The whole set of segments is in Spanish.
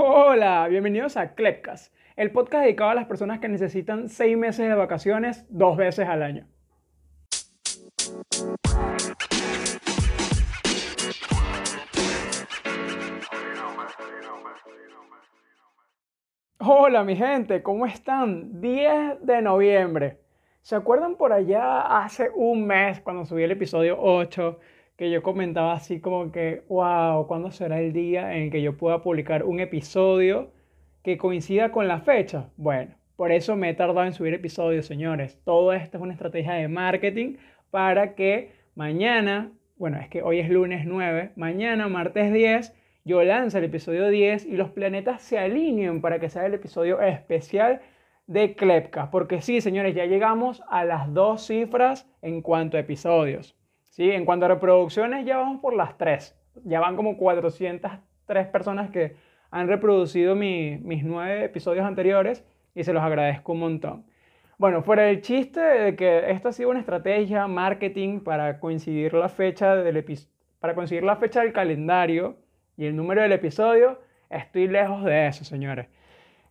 Hola, bienvenidos a Clepcast, el podcast dedicado a las personas que necesitan seis meses de vacaciones dos veces al año. Hola mi gente, ¿cómo están? 10 de noviembre. ¿Se acuerdan por allá hace un mes cuando subí el episodio 8 que yo comentaba así como que, wow, ¿cuándo será el día en que yo pueda publicar un episodio que coincida con la fecha? Bueno, por eso me he tardado en subir episodios, señores. Todo esto es una estrategia de marketing para que mañana, bueno, es que hoy es lunes 9, mañana, martes 10, yo lance el episodio 10 y los planetas se alineen para que sea el episodio especial de Klepka. Porque sí, señores, ya llegamos a las dos cifras en cuanto a episodios. ¿Sí? En cuanto a reproducciones, ya vamos por las tres. Ya van como 403 personas que han reproducido mis nueve episodios anteriores y se los agradezco un montón. Bueno, fuera del chiste de que esto ha sido una estrategia marketing para coincidir la fecha del para conseguir la fecha del calendario y el número del episodio, estoy lejos de eso, señores.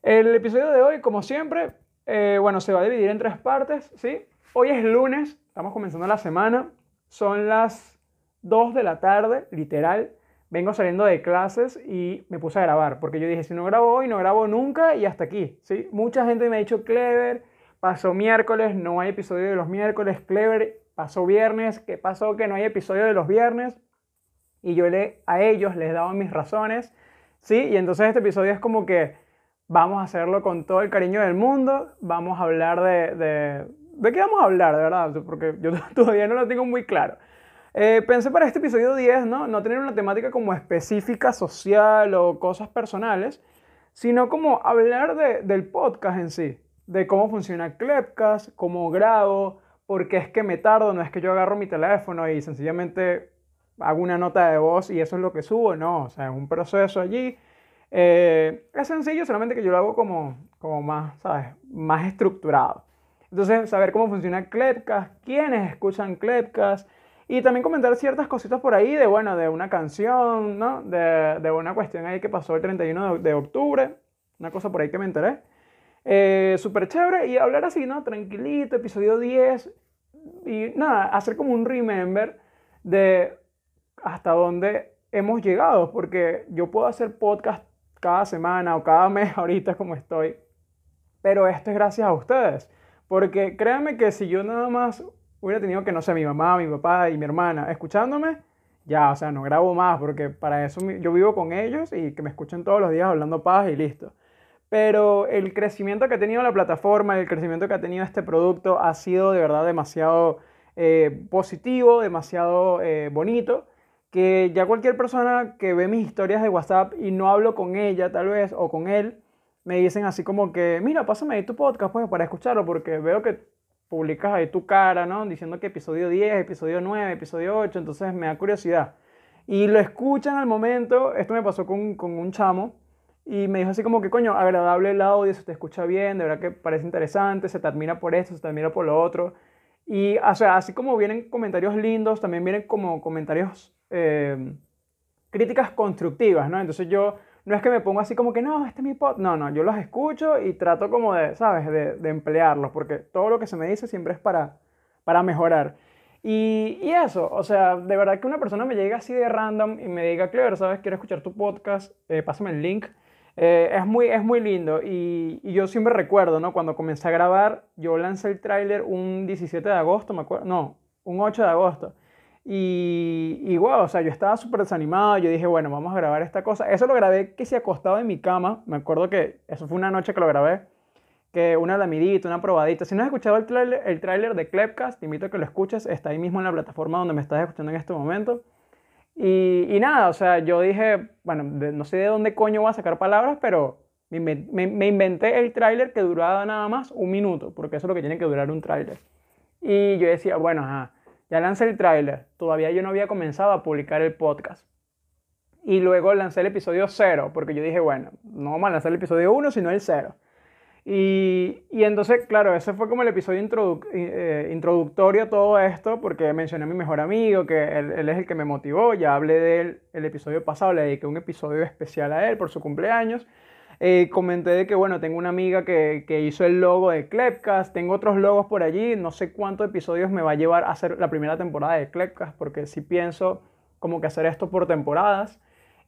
El episodio de hoy, como siempre, eh, bueno, se va a dividir en tres partes, ¿sí? Hoy es lunes, estamos comenzando la semana, son las 2 de la tarde, literal. Vengo saliendo de clases y me puse a grabar, porque yo dije, si no grabo hoy, no grabo nunca y hasta aquí, ¿sí? Mucha gente me ha dicho, Clever, pasó miércoles, no hay episodio de los miércoles, Clever, pasó viernes, ¿qué pasó que no hay episodio de los viernes? y yo le, a ellos les daba mis razones, ¿sí? Y entonces este episodio es como que vamos a hacerlo con todo el cariño del mundo, vamos a hablar de... ¿De, ¿de qué vamos a hablar, de verdad? Porque yo todavía no lo tengo muy claro. Eh, pensé para este episodio 10, ¿no? No tener una temática como específica, social o cosas personales, sino como hablar de, del podcast en sí, de cómo funciona Clepcast, cómo grabo, por qué es que me tardo, no es que yo agarro mi teléfono y sencillamente hago una nota de voz y eso es lo que subo, no, o sea, es un proceso allí. Eh, es sencillo, solamente que yo lo hago como, como más, ¿sabes? Más estructurado. Entonces, saber cómo funciona Clepcast, quiénes escuchan Clepcast y también comentar ciertas cositas por ahí de, bueno, de una canción, ¿no? De, de una cuestión ahí que pasó el 31 de, octubre, una cosa por ahí que me enteré. Eh, Súper chévere y hablar así, ¿no? Tranquilito, episodio 10 y nada, hacer como un remember de hasta dónde hemos llegado, porque yo puedo hacer podcast cada semana o cada mes ahorita como estoy, pero esto es gracias a ustedes, porque créanme que si yo nada más hubiera tenido que, no sé, mi mamá, mi papá y mi hermana escuchándome, ya, o sea, no grabo más, porque para eso yo vivo con ellos y que me escuchen todos los días hablando paz y listo. Pero el crecimiento que ha tenido la plataforma, el crecimiento que ha tenido este producto ha sido de verdad demasiado eh, positivo, demasiado eh, bonito que ya cualquier persona que ve mis historias de WhatsApp y no hablo con ella tal vez o con él, me dicen así como que, mira, pásame ahí tu podcast pues para escucharlo porque veo que publicas ahí tu cara, ¿no? Diciendo que episodio 10, episodio 9, episodio 8, entonces me da curiosidad. Y lo escuchan al momento, esto me pasó con, con un chamo y me dijo así como que, coño, agradable el audio, se te escucha bien, de verdad que parece interesante, se te admira por esto, se te admira por lo otro. Y, así como vienen comentarios lindos, también vienen como comentarios Em, críticas constructivas, ¿no? Entonces yo no es que me pongo así como que no, este es mi pod. No, no, yo los escucho y trato como de, ¿sabes? De, emplearlos, porque todo lo que se me dice siempre es para, para mejorar. Y, y, eso, o sea, de verdad que una persona me llega así de random y me diga, Clever, ¿sabes? Quiero escuchar tu podcast, eh, pásame el link. Eh, es, muy, es muy lindo y, y, yo siempre recuerdo, ¿no? Cuando comencé a grabar, yo lancé el tráiler un 17 de agosto, me acuerdo, no, un 8 de agosto. Y, y wow, o sea, yo estaba súper desanimado, yo dije, bueno, vamos a grabar esta cosa. Eso lo grabé que se acostado en mi cama, me acuerdo que eso fue una noche que lo grabé, que una lamidita, una probadita. Si no has escuchado el el tráiler de Clepcast, te invito a que lo escuches, está ahí mismo en la plataforma donde me estás escuchando en este momento. Y, y nada, o sea, yo dije, bueno, no sé de dónde coño voy a sacar palabras, pero me inventé el tráiler que duraba nada más un minuto, porque eso es lo que tiene que durar un tráiler. Y yo decía, bueno, ajá ya lancé el tráiler, todavía yo no había comenzado a publicar el podcast. Y luego lancé el episodio 0, porque yo dije, bueno, no vamos lanzar el episodio 1, sino el 0. Y, y, entonces, claro, ese fue como el episodio eh, introductorio a todo esto, porque mencioné a mi mejor amigo, que él, él, es el que me motivó, ya hablé de él el episodio pasado, le dediqué un episodio especial a él por su cumpleaños. Eh, comenté de que, bueno, tengo una amiga que, que, hizo el logo de Clepcast, tengo otros logos por allí, no sé cuántos episodios me va a llevar a hacer la primera temporada de Clepcast, porque sí pienso como que hacer esto por temporadas.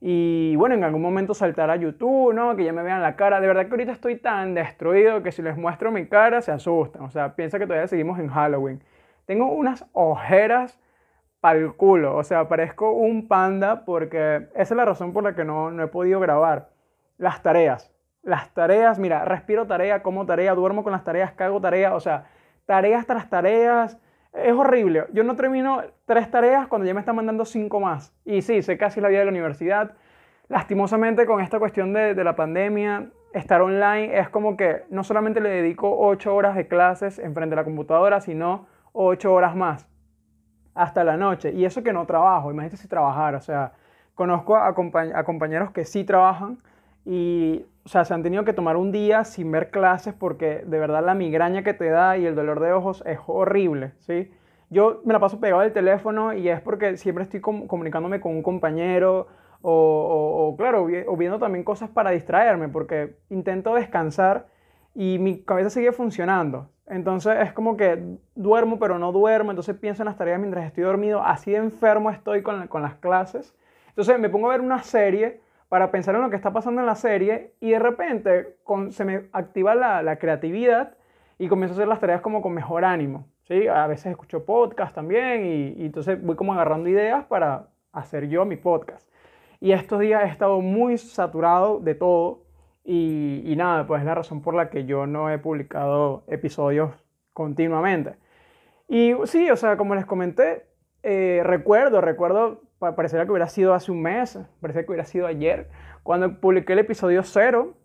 Y bueno, en algún momento saltar a YouTube, ¿no? Que ya me vean la cara. De verdad que ahorita estoy tan destruido que si les muestro mi cara se asustan. O sea, piensa que todavía seguimos en Halloween. Tengo unas ojeras pa'l culo. O sea, parezco un panda porque esa es la razón por la que no, no he podido grabar. Las tareas. Las tareas, mira, respiro tarea, como tarea, duermo con las tareas, cago tarea. O sea, tareas tras tareas es horrible. Yo no termino tres tareas cuando ya me están mandando cinco más. Y sí, sé casi la vida de la universidad. Lastimosamente con esta cuestión de, de la pandemia, estar online es como que no solamente le dedico ocho horas de clases enfrente de la computadora, sino ocho horas más hasta la noche. Y eso que no trabajo, imagínate si trabajar. O sea, conozco a, a compañeros que sí trabajan y o sea, se han tenido que tomar un día sin ver clases porque de verdad la migraña que te da y el dolor de ojos es horrible, ¿sí? Yo me la paso pegado al teléfono y es porque siempre estoy comunicándome con un compañero o, claro, o viendo también cosas para distraerme porque intento descansar y mi cabeza sigue funcionando. Entonces es como que duermo pero no duermo, entonces pienso en las tareas mientras estoy dormido, así de enfermo estoy con, con las clases. Entonces me pongo a ver una serie para pensar en lo que está pasando en la serie y de repente se me activa la, creatividad y comienzo a hacer las tareas como con mejor ánimo. ¿sí? A veces escucho podcast también y, entonces voy como agarrando ideas para hacer yo mi podcast. Y estos días he estado muy saturado de todo y, y nada, pues es la razón por la que yo no he publicado episodios continuamente. Y sí, o sea, como les comenté, eh, recuerdo, recuerdo pareciera que hubiera sido hace un mes, parecía que hubiera sido ayer, cuando publiqué el episodio cero.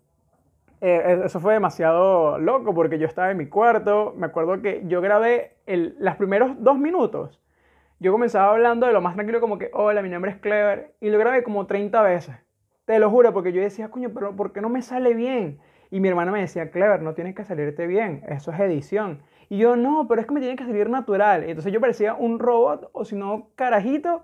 Eh, eso fue demasiado loco porque yo estaba en mi cuarto, me acuerdo que yo grabé el, los primeros dos minutos. Yo comenzaba hablando de lo más tranquilo como que, hola, mi nombre es Clever, y lo grabé como 30 veces. Te lo juro, porque yo decía, coño, pero ¿por qué no me sale bien? Y mi hermana me decía, Clever, no tienes que salirte bien, eso es edición. Y yo, no, pero es que me tiene que salir natural. Y entonces yo parecía un robot, o si no, carajito,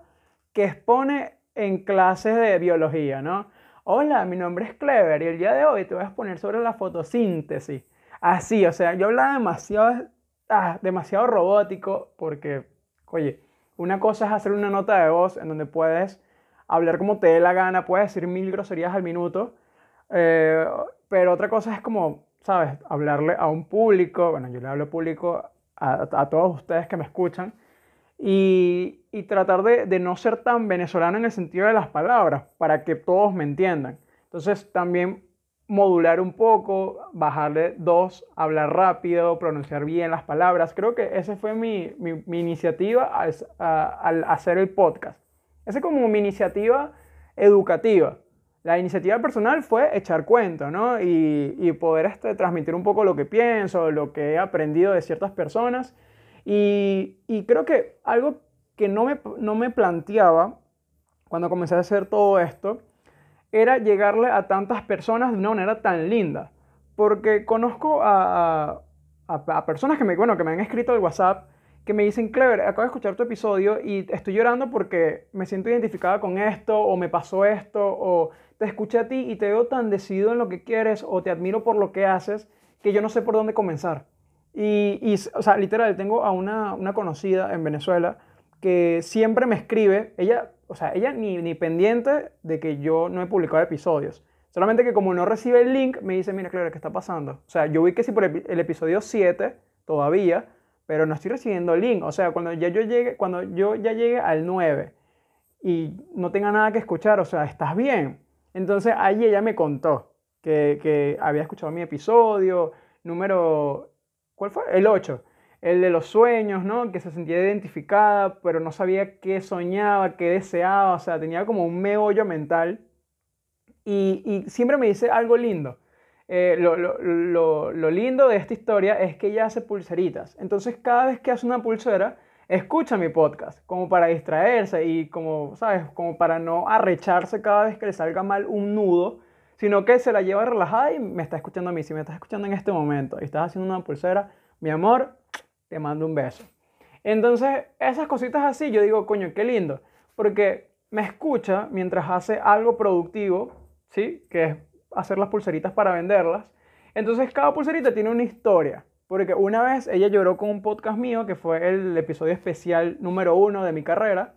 que expone en clases de biología, ¿no? Hola, mi nombre es Clever y el día de hoy te voy a exponer sobre la fotosíntesis. Así, o sea, yo hablaba demasiado, ah, demasiado robótico porque, oye, una cosa es hacer una nota de voz en donde puedes hablar como te dé la gana, puedes decir mil groserías al minuto, eh, pero otra cosa es como, ¿sabes? Hablarle a un público, bueno, yo le hablo público a, a todos ustedes que me escuchan, y, y tratar de, no ser tan venezolano en el sentido de las palabras, para que todos me entiendan. Entonces también modular un poco, bajarle dos, hablar rápido, pronunciar bien las palabras. Creo que esa fue mi, iniciativa al, hacer el podcast. Esa como mi iniciativa educativa. La iniciativa personal fue echar cuenta, ¿no? Y, y poder este, transmitir un poco lo que pienso, lo que he aprendido de ciertas personas y, creo que algo que no me, no me planteaba cuando comencé a hacer todo esto era llegarle a tantas personas de una manera tan linda. Porque conozco a, a, personas que me, bueno, que me han escrito al WhatsApp que me dicen, Clever, acabo de escuchar tu episodio y estoy llorando porque me siento identificada con esto, o me pasó esto, o te escuché a ti y te veo tan decidido en lo que quieres, o te admiro por lo que haces, que yo no sé por dónde comenzar. Y, o sea, literal, tengo a una, una, conocida en Venezuela que siempre me escribe, ella, o sea, ella ni, ni pendiente de que yo no he publicado episodios. Solamente que como no recibe el link, me dice, mira, claro, ¿qué está pasando? O sea, yo vi que sí por el, episodio 7 todavía, pero no estoy recibiendo el link. O sea, cuando ya yo llegue, cuando yo ya llegue al 9 y no tenga nada que escuchar, o sea, ¿estás bien? Entonces ahí ella me contó que, que había escuchado mi episodio, número ¿Cuál fue? El 8. El de los sueños, ¿no? Que se sentía identificada, pero no sabía qué soñaba, qué deseaba, o sea, tenía como un meollo mental. Y, siempre me dice algo lindo. Eh, lo, lo, lindo de esta historia es que ella hace pulseritas. Entonces, cada vez que hace una pulsera, escucha mi podcast, como para distraerse y como, ¿sabes? Como para no arrecharse cada vez que le salga mal un nudo sino que se la lleva relajada y me está escuchando a mí. Si me estás escuchando en este momento y estás haciendo una pulsera, mi amor, te mando un beso. Entonces, esas cositas así, yo digo, coño, qué lindo, porque me escucha mientras hace algo productivo, ¿sí? Que es hacer las pulseritas para venderlas. Entonces, cada pulserita tiene una historia. Porque una vez ella lloró con un podcast mío, que fue el episodio especial número uno de mi carrera,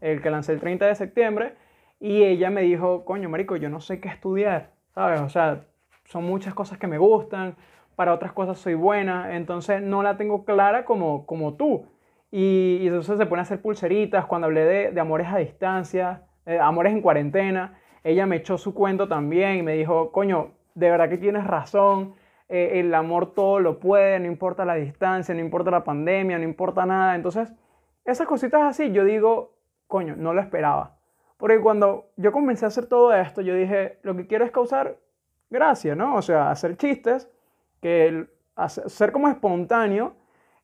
el que lancé el 30 de septiembre, y ella me dijo, coño, marico, yo no sé qué estudiar, ¿sabes? O sea, son muchas cosas que me gustan, para otras cosas soy buena, entonces no la tengo clara como, como tú. Y, entonces se pone a hacer pulseritas, cuando hablé de, de amores a distancia, eh, amores en cuarentena, ella me echó su cuento también y me dijo, coño, de verdad que tienes razón, eh, el amor todo lo puede, no importa la distancia, no importa la pandemia, no importa nada. Entonces, esas cositas así, yo digo, coño, no lo esperaba. Porque cuando yo comencé a hacer todo esto, yo dije, lo que quiero es causar gracia, ¿no? O sea, hacer chistes, que ser como espontáneo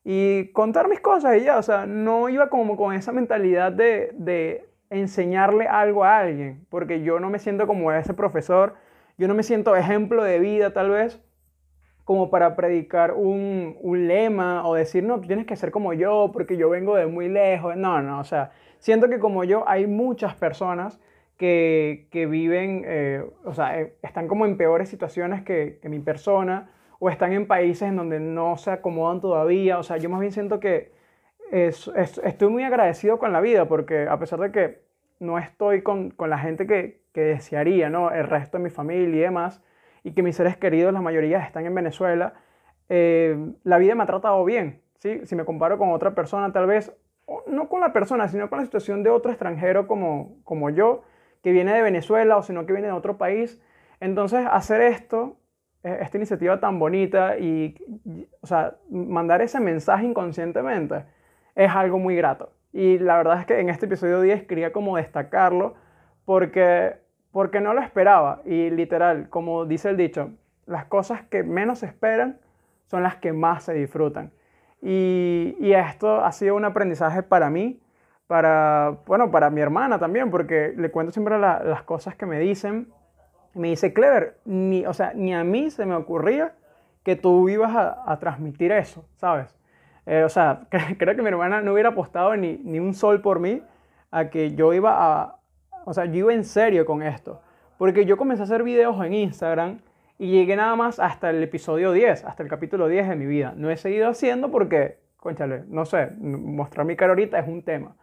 y contar mis cosas y ya, o sea, no iba como con esa mentalidad de, de enseñarle algo a alguien, porque yo no me siento como ese profesor, yo no me siento ejemplo de vida tal vez, como para predicar un, lema o decir, no, tienes que ser como yo porque yo vengo de muy lejos. No, no, o sea, siento que como yo hay muchas personas que, que viven, eh, o sea, eh, están como en peores situaciones que, que, mi persona o están en países en donde no se acomodan todavía. O sea, yo más bien siento que es, es, estoy muy agradecido con la vida porque a pesar de que no estoy con, con la gente que, que desearía, ¿no? El resto de mi familia y demás y que mis seres queridos, la mayoría están en Venezuela, eh, la vida me ha tratado bien. ¿sí? Si me comparo con otra persona, tal vez, no con la persona, sino con la situación de otro extranjero como, como yo, que viene de Venezuela o sino que viene de otro país. Entonces, hacer esto, e, esta iniciativa tan bonita y, o sea, mandar ese mensaje inconscientemente es algo muy grato. Y la verdad es que en este episodio 10 quería como destacarlo porque porque no lo esperaba. Y literal, como dice el dicho, las cosas que menos esperan son las que más se disfrutan. Y, esto ha sido un aprendizaje para mí, para, bueno, para mi hermana también, porque le cuento siempre las cosas que me dicen. me dice, Clever, ni, o sea, ni a mí se me ocurría que tú ibas a, a transmitir eso, ¿sabes? Eh, o sea, creo que mi hermana no hubiera apostado ni, ni un sol por mí a que yo iba a, o sea, yo iba en serio con esto. Porque yo comencé a hacer videos en Instagram y llegué nada más hasta el episodio 10, hasta el capítulo 10 de mi vida. No he seguido haciendo porque, conchale, no sé, mostrar mi cara ahorita es un tema.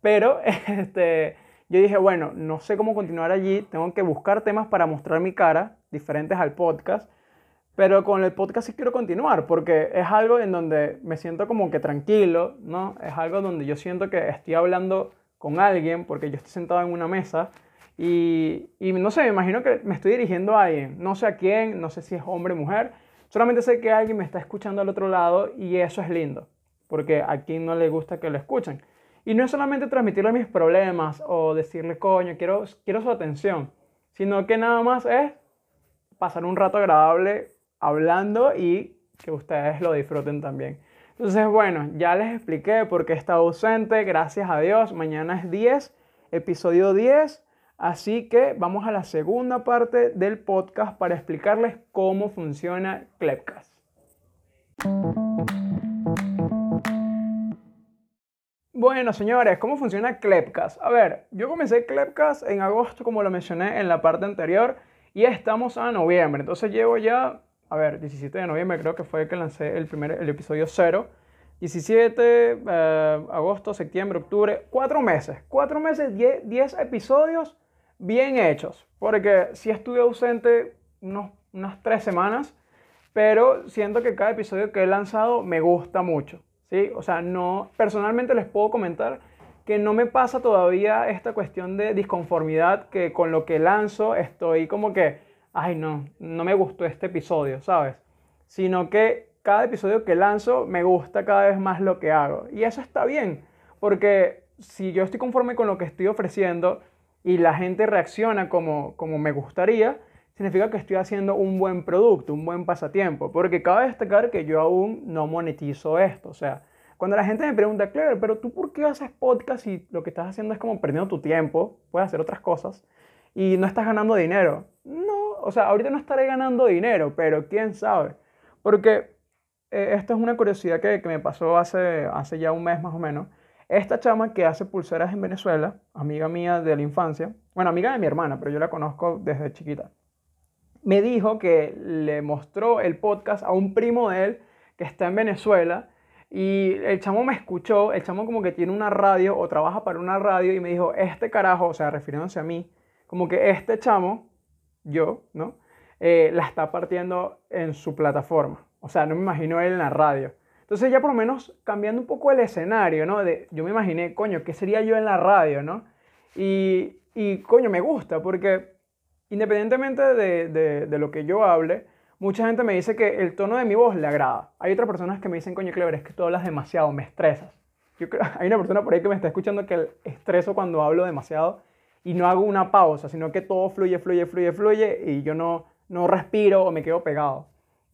Pero este, yo dije, bueno, no sé cómo continuar allí, tengo que buscar temas para mostrar mi cara, diferentes al podcast. Pero con el podcast sí quiero continuar porque es algo en donde me siento como que tranquilo, ¿no? Es algo donde yo siento que estoy hablando con alguien, porque yo estoy sentado en una mesa y, y, no sé, me imagino que me estoy dirigiendo a alguien, no sé a quién, no sé si es hombre o mujer, solamente sé que alguien me está escuchando al otro lado y eso es lindo, porque a quien no le gusta que lo escuchen. Y no es solamente transmitirle mis problemas o decirle, coño, quiero, quiero su atención, sino que nada más es pasar un rato agradable hablando y que ustedes lo disfruten también. Entonces, bueno, ya les expliqué por qué estaba ausente, gracias a Dios. Mañana es 10, episodio 10. Así que vamos a la segunda parte del podcast para explicarles cómo funciona Clepcast. Bueno, señores, ¿cómo funciona Clepcast? A ver, yo comencé Clepcast en agosto, como lo mencioné en la parte anterior, y estamos a noviembre. Entonces llevo ya a ver, 17 de noviembre creo que fue que lancé el, primer, el episodio 0. 17, eh, agosto, septiembre, octubre, cuatro meses. Cuatro meses, 10 episodios bien hechos. Porque sí estuve ausente unos, unas tres semanas, pero siento que cada episodio que he lanzado me gusta mucho. ¿sí? O sea, no, personalmente les puedo comentar que no me pasa todavía esta cuestión de disconformidad que con lo que lanzo estoy como que ay no, no me gustó este episodio, ¿sabes? Sino que cada episodio que lanzo me gusta cada vez más lo que hago. Y eso está bien, porque si yo estoy conforme con lo que estoy ofreciendo y la gente reacciona como, como me gustaría, significa que estoy haciendo un buen producto, un buen pasatiempo. Porque cabe destacar que yo aún no monetizo esto. O sea, cuando la gente me pregunta, Claire, pero tú por qué haces podcast y lo que estás haciendo es como perdiendo tu tiempo, puedes hacer otras cosas y no estás ganando dinero? No, o sea, ahorita no estaré ganando dinero, pero quién sabe. Porque eh, esta es una curiosidad que, que, me pasó hace, hace ya un mes más o menos. Esta chama que hace pulseras en Venezuela, amiga mía de la infancia, bueno, amiga de mi hermana, pero yo la conozco desde chiquita, me dijo que le mostró el podcast a un primo de él que está en Venezuela y el chamo me escuchó, el chamo como que tiene una radio o trabaja para una radio y me dijo, este carajo, o sea, refiriéndose a mí, como que este chamo, yo, ¿no? Eh, la está partiendo en su plataforma. O sea, no me imagino él en la radio. Entonces ya por lo menos cambiando un poco el escenario, ¿no? De, yo me imaginé, coño, ¿qué sería yo en la radio, ¿no? Y, y coño, me gusta porque independientemente de, de, de, lo que yo hable, mucha gente me dice que el tono de mi voz le agrada. Hay otras personas que me dicen, coño, Clever, es que tú hablas demasiado, me estresas. Yo creo, hay una persona por ahí que me está escuchando que estreso cuando hablo demasiado y no hago una pausa, sino que todo fluye, fluye, fluye, fluye y yo no, no respiro o me quedo pegado.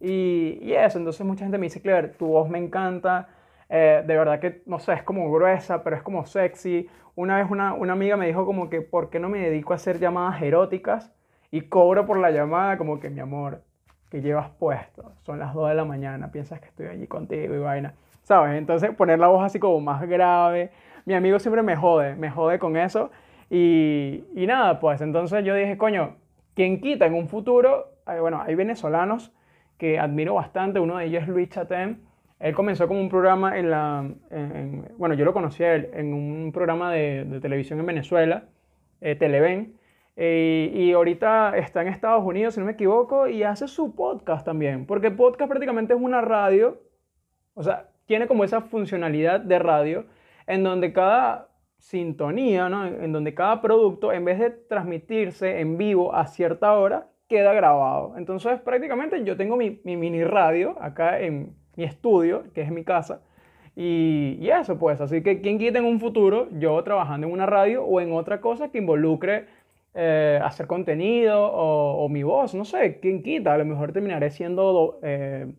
Y, y, eso, entonces mucha gente me dice, Clever, tu voz me encanta, eh, de verdad que, no sé, es como gruesa, pero es como sexy. Una vez una, una, amiga me dijo como que, ¿por qué no me dedico a hacer llamadas eróticas? Y cobro por la llamada como que, mi amor, que llevas puesto? Son las 2 de la mañana, piensas que estoy allí contigo y vaina. ¿Sabes? Entonces poner la voz así como más grave. Mi amigo siempre me jode, me jode con eso. Y, y nada, pues entonces yo dije, coño, ¿quién quita en un futuro? Bueno, hay venezolanos que admiro bastante. Uno de ellos es Luis Chatén. Él comenzó como un programa en la... En, bueno, yo lo conocí a él en un programa de, de televisión en Venezuela, eh, Televen. Eh, y ahorita está en Estados Unidos, si no me equivoco, y hace su podcast también. Porque podcast prácticamente es una radio. O sea, tiene como esa funcionalidad de radio en donde cada sintonía, ¿no? en donde cada producto, en vez de transmitirse en vivo a cierta hora, queda grabado. Entonces, prácticamente yo tengo mi, mi mini radio acá en mi estudio, que es mi casa, y, y, eso pues, así que quien quita en un futuro, yo trabajando en una radio o en otra cosa que involucre eh, hacer contenido o, o, mi voz, no sé, quien quita, a lo mejor terminaré siendo, eh,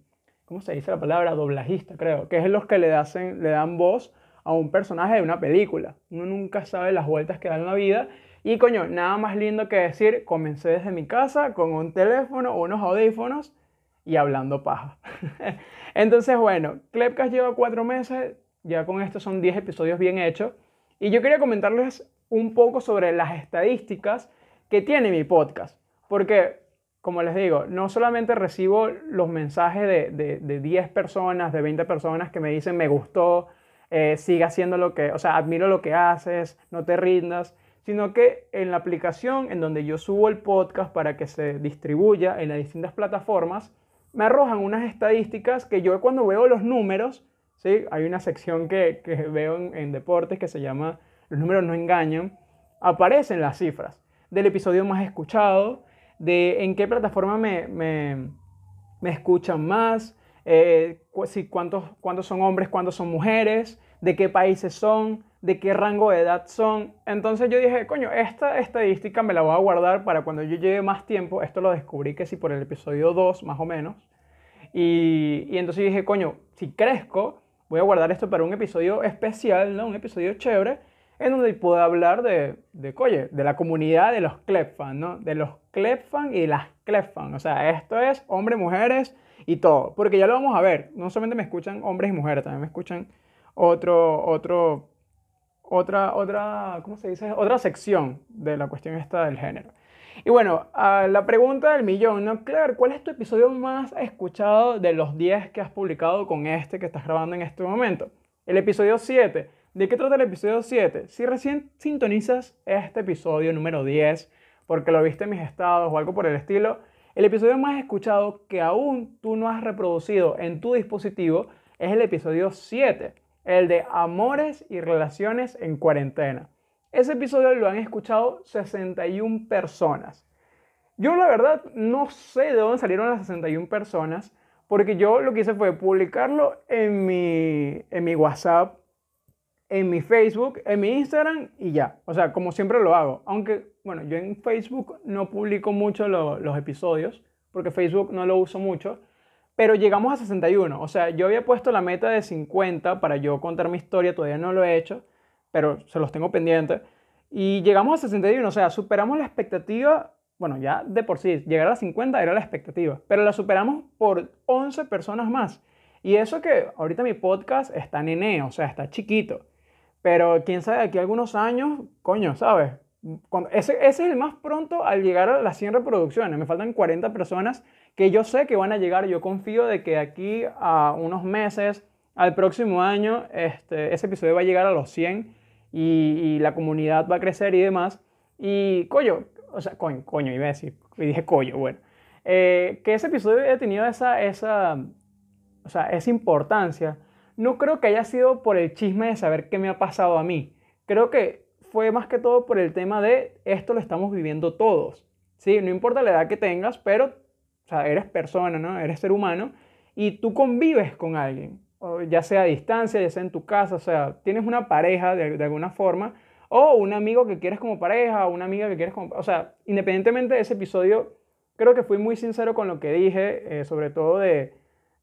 ¿cómo se dice la palabra? Doblajista, creo, que es los que le, hacen, le dan voz a un personaje de una película. Uno nunca sabe las vueltas que da en la vida y coño, nada más lindo que decir, comencé desde mi casa con un teléfono unos audífonos y hablando paja. Entonces, bueno, Clepcast lleva cuatro meses, ya con esto son 10 episodios bien hechos. Y yo quería comentarles un poco sobre las estadísticas que tiene mi podcast. Porque, como les digo, no solamente recibo los mensajes de, de, de 10 personas, de 20 personas que me dicen me gustó, eh, siga haciendo lo que, o sea, admiro lo que haces, no te rindas, sino que en la aplicación en donde yo subo el podcast para que se distribuya en las distintas plataformas, me arrojan unas estadísticas que yo cuando veo los números, ¿sí? hay una sección que, que veo en, deportes que se llama Los números no engañan, aparecen las cifras del episodio más escuchado, de en qué plataforma me, me, me escuchan más, eh, si, cuántos, cuántos son hombres, cuántos son mujeres, de qué países son, de qué rango de edad son. Entonces yo dije, coño, esta estadística me la voy a guardar para cuando yo lleve más tiempo. Esto lo descubrí que si por el episodio 2 más o menos. Y, y entonces dije, coño, si crezco, voy a guardar esto para un episodio especial, ¿no? Un episodio chévere, en donde pueda hablar de, de, oye, de la comunidad de los Clepfan, ¿no? De los Clepfan y de las Clepfan. O sea, esto es hombres, mujeres y todo. Porque ya lo vamos a ver. No solamente me escuchan hombres y mujeres, también me escuchan otro, otro, otra, otra, ¿cómo se dice? Otra sección de la cuestión esta del género. Y bueno, la pregunta del millón, ¿no? Claire, ¿cuál es tu episodio más escuchado de los 10 que has publicado con este que estás grabando en este momento? El episodio 7. ¿De qué trata el episodio 7? Si recién sintonizas este episodio número 10, porque lo viste en mis estados o algo por el estilo, el episodio más escuchado que aún tú no has reproducido en tu dispositivo es el episodio 7 el de Amores y Relaciones en Cuarentena. Ese episodio lo han escuchado 61 personas. Yo la verdad no sé de dónde salieron las 61 personas, porque yo lo que hice fue publicarlo en mi, en mi WhatsApp, en mi Facebook, en mi Instagram y ya. O sea, como siempre lo hago. Aunque, bueno, yo en Facebook no publico mucho lo, los episodios, porque Facebook no lo uso mucho. Pero llegamos a 61. O sea, yo había puesto la meta de 50 para yo contar mi historia, todavía no lo he hecho, pero se los tengo pendientes. Y llegamos a 61, o sea, superamos la expectativa bueno, ya de por sí, llegar a las 50 era la expectativa, pero la superamos por 11 personas más. Y eso que ahorita mi podcast está nene, o sea, está chiquito. Pero quién sabe, aquí algunos años, coño, ¿sabes? Ese es el más pronto al llegar a las 100 reproducciones. Me faltan 40 personas que yo sé que van a llegar. Yo confío de que aquí a unos meses, al próximo año, este, ese episodio va a llegar a los 100 y, la comunidad va a crecer y demás. Y, coño, o sea, coño, coño, iba a decir, y dije coño, bueno. Eh, que ese episodio haya tenido esa, esa, o sea, esa importancia, no creo que haya sido por el chisme de saber qué me ha pasado a mí. Creo que fue más que todo por el tema de esto lo estamos viviendo todos. Sí, no importa la edad que tengas, pero o sea, eres persona, ¿no? Eres ser humano y tú convives con alguien, ya sea a distancia, ya sea en tu casa, o sea, tienes una pareja de, alguna forma o un amigo que quieres como pareja, o una amiga que quieres como... O sea, independientemente de ese episodio, creo que fui muy sincero con lo que dije, eh, sobre todo de,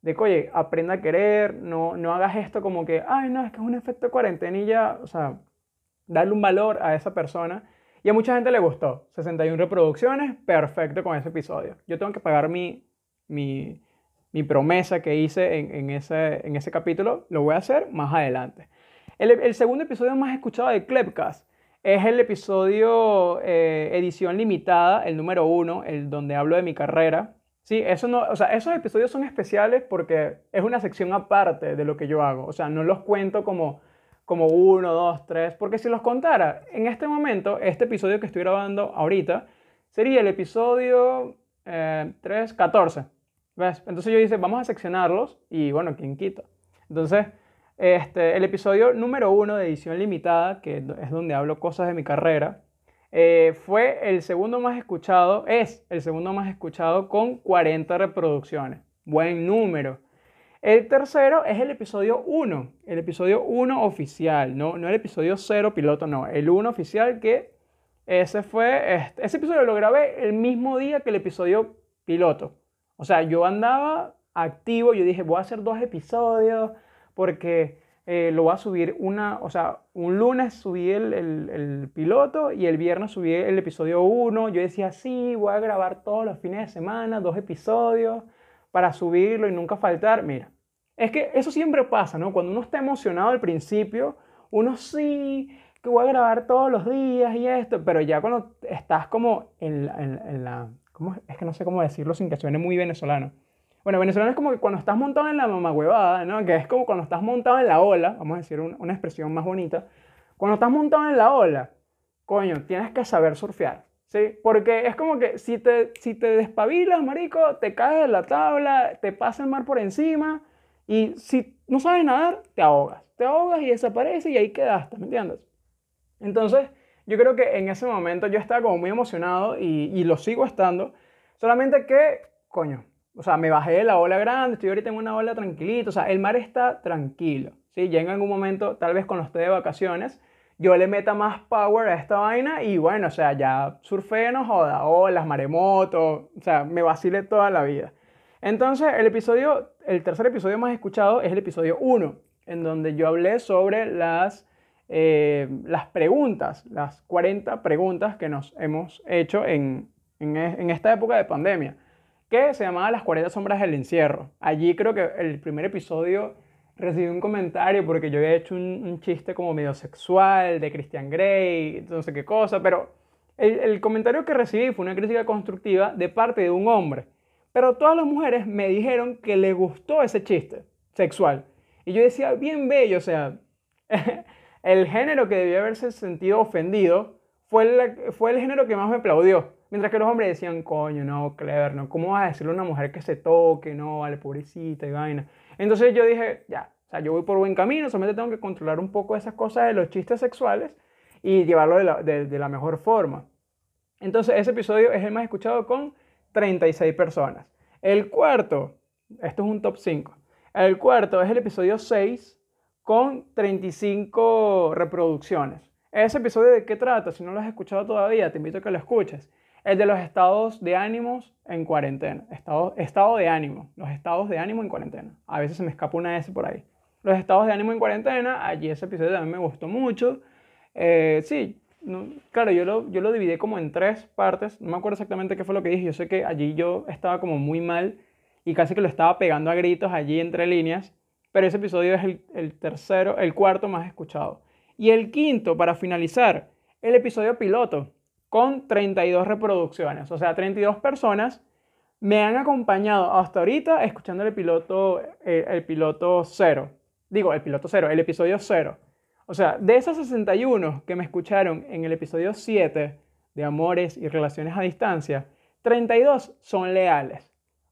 de que, oye, aprenda a querer, no, no hagas esto como que, ay, no, es que es un efecto cuarentena ya, o sea, darle un valor a esa persona. Y a mucha gente le gustó. 61 reproducciones, perfecto con ese episodio. Yo tengo que pagar mi, mi, mi promesa que hice en, en, ese, en ese capítulo, lo voy a hacer más adelante. El, segundo episodio más escuchado de Clepcast es el episodio eh, edición limitada, el número uno, el donde hablo de mi carrera. Sí, eso no, o sea, esos episodios son especiales porque es una sección aparte de lo que yo hago. O sea, no los cuento como, como uno, dos, tres, porque si los contara en este momento, este episodio que estoy grabando ahorita, sería el episodio eh, 3, 14. ¿Ves? Entonces yo dice, vamos a seccionarlos y bueno, ¿quién quita? Entonces, este, el episodio número uno de edición limitada, que es donde hablo cosas de mi carrera, eh, fue el segundo más escuchado, es el segundo más escuchado con 40 reproducciones. Buen número. El tercero es el episodio 1, el episodio 1 oficial, no, no el episodio 0 piloto, no, el 1 oficial que ese fue, este, ese episodio lo grabé el mismo día que el episodio piloto. O sea, yo andaba activo, yo dije, voy a hacer dos episodios, porque eh, lo voy a subir una, o sea, un lunes subí el, el, piloto y el viernes subí el episodio 1. Yo decía, sí, voy a grabar todos los fines de semana, dos episodios para subirlo y nunca faltar. Mira, es que eso siempre pasa, ¿no? Cuando uno está emocionado al principio, uno sí, que voy a grabar todos los días y esto, pero ya cuando estás como en, en, en la, ¿cómo? es que no sé cómo decirlo sin que suene muy venezolano bueno, venezolano es como que cuando estás montado en la mamagüevada, ¿no? Que es como cuando estás montado en la ola, vamos a decir una expresión más bonita. Cuando estás montado en la ola, coño, tienes que saber surfear, ¿sí? Porque es como que si te, si te despabilas, marico, te caes de la tabla, te pasa el mar por encima y si no sabes nadar, te ahogas. Te ahogas y desaparece y ahí quedaste, ¿me entiendes? Entonces, yo creo que en ese momento yo estaba como muy emocionado y, y lo sigo estando, solamente que, coño, o sea, me bajé de la ola grande, estoy ahorita en una ola tranquilita, o sea, el mar está tranquilo, ¿sí? Ya en algún momento, tal vez cuando esté de vacaciones, yo le meta más power a esta vaina y bueno, o sea, ya surfé, no joda, olas, maremoto, o sea, me vacile toda la vida. Entonces, el episodio, el tercer episodio más escuchado es el episodio 1, en donde yo hablé sobre las, eh, las preguntas, las 40 preguntas que nos hemos hecho en, en, en esta época de pandemia que se llamaba Las 40 sombras del encierro. Allí creo que el primer episodio recibí un comentario porque yo había hecho un, chiste como medio sexual de Christian Grey, no sé qué cosa, pero el, el, comentario que recibí fue una crítica constructiva de parte de un hombre. Pero todas las mujeres me dijeron que le gustó ese chiste sexual. Y yo decía, bien bello, o sea, el género que debía haberse sentido ofendido fue, fue el género que más me aplaudió. Mientras que los hombres decían, coño, no, clever, no, ¿cómo vas a decirle a una mujer que se toque? No, vale, pobrecita y vaina. Entonces yo dije, ya, o sea, yo voy por buen camino, solamente tengo que controlar un poco esas cosas de los chistes sexuales y llevarlo de la, mejor forma. Entonces ese episodio es el más escuchado con 36 personas. El cuarto, esto es un top 5. El cuarto es el episodio 6 con 35 reproducciones. ¿Ese episodio de qué trata? Si no lo has escuchado todavía, te invito a que lo escuches. El de los estados de ánimos en cuarentena. Estado, estado de ánimo. Los estados de ánimo en cuarentena. A veces se me escapa una S por ahí. Los estados de ánimo en cuarentena. Allí ese episodio también me gustó mucho. Eh, sí, claro, yo lo, yo lo dividí como en tres partes, no me acuerdo exactamente qué fue lo que dije, yo sé que allí yo estaba como muy mal y casi que lo estaba pegando a gritos allí entre líneas, pero ese episodio es el, el tercero, el cuarto más escuchado. Y el quinto, para finalizar, el episodio piloto, con 32 reproducciones, o sea, 32 personas me han acompañado hasta ahorita escuchando el piloto, eh, el piloto cero. Digo, el piloto cero, el episodio cero. O sea, de esos 61 que me escucharon en el episodio 7 de Amores y Relaciones a Distancia, 32 son leales.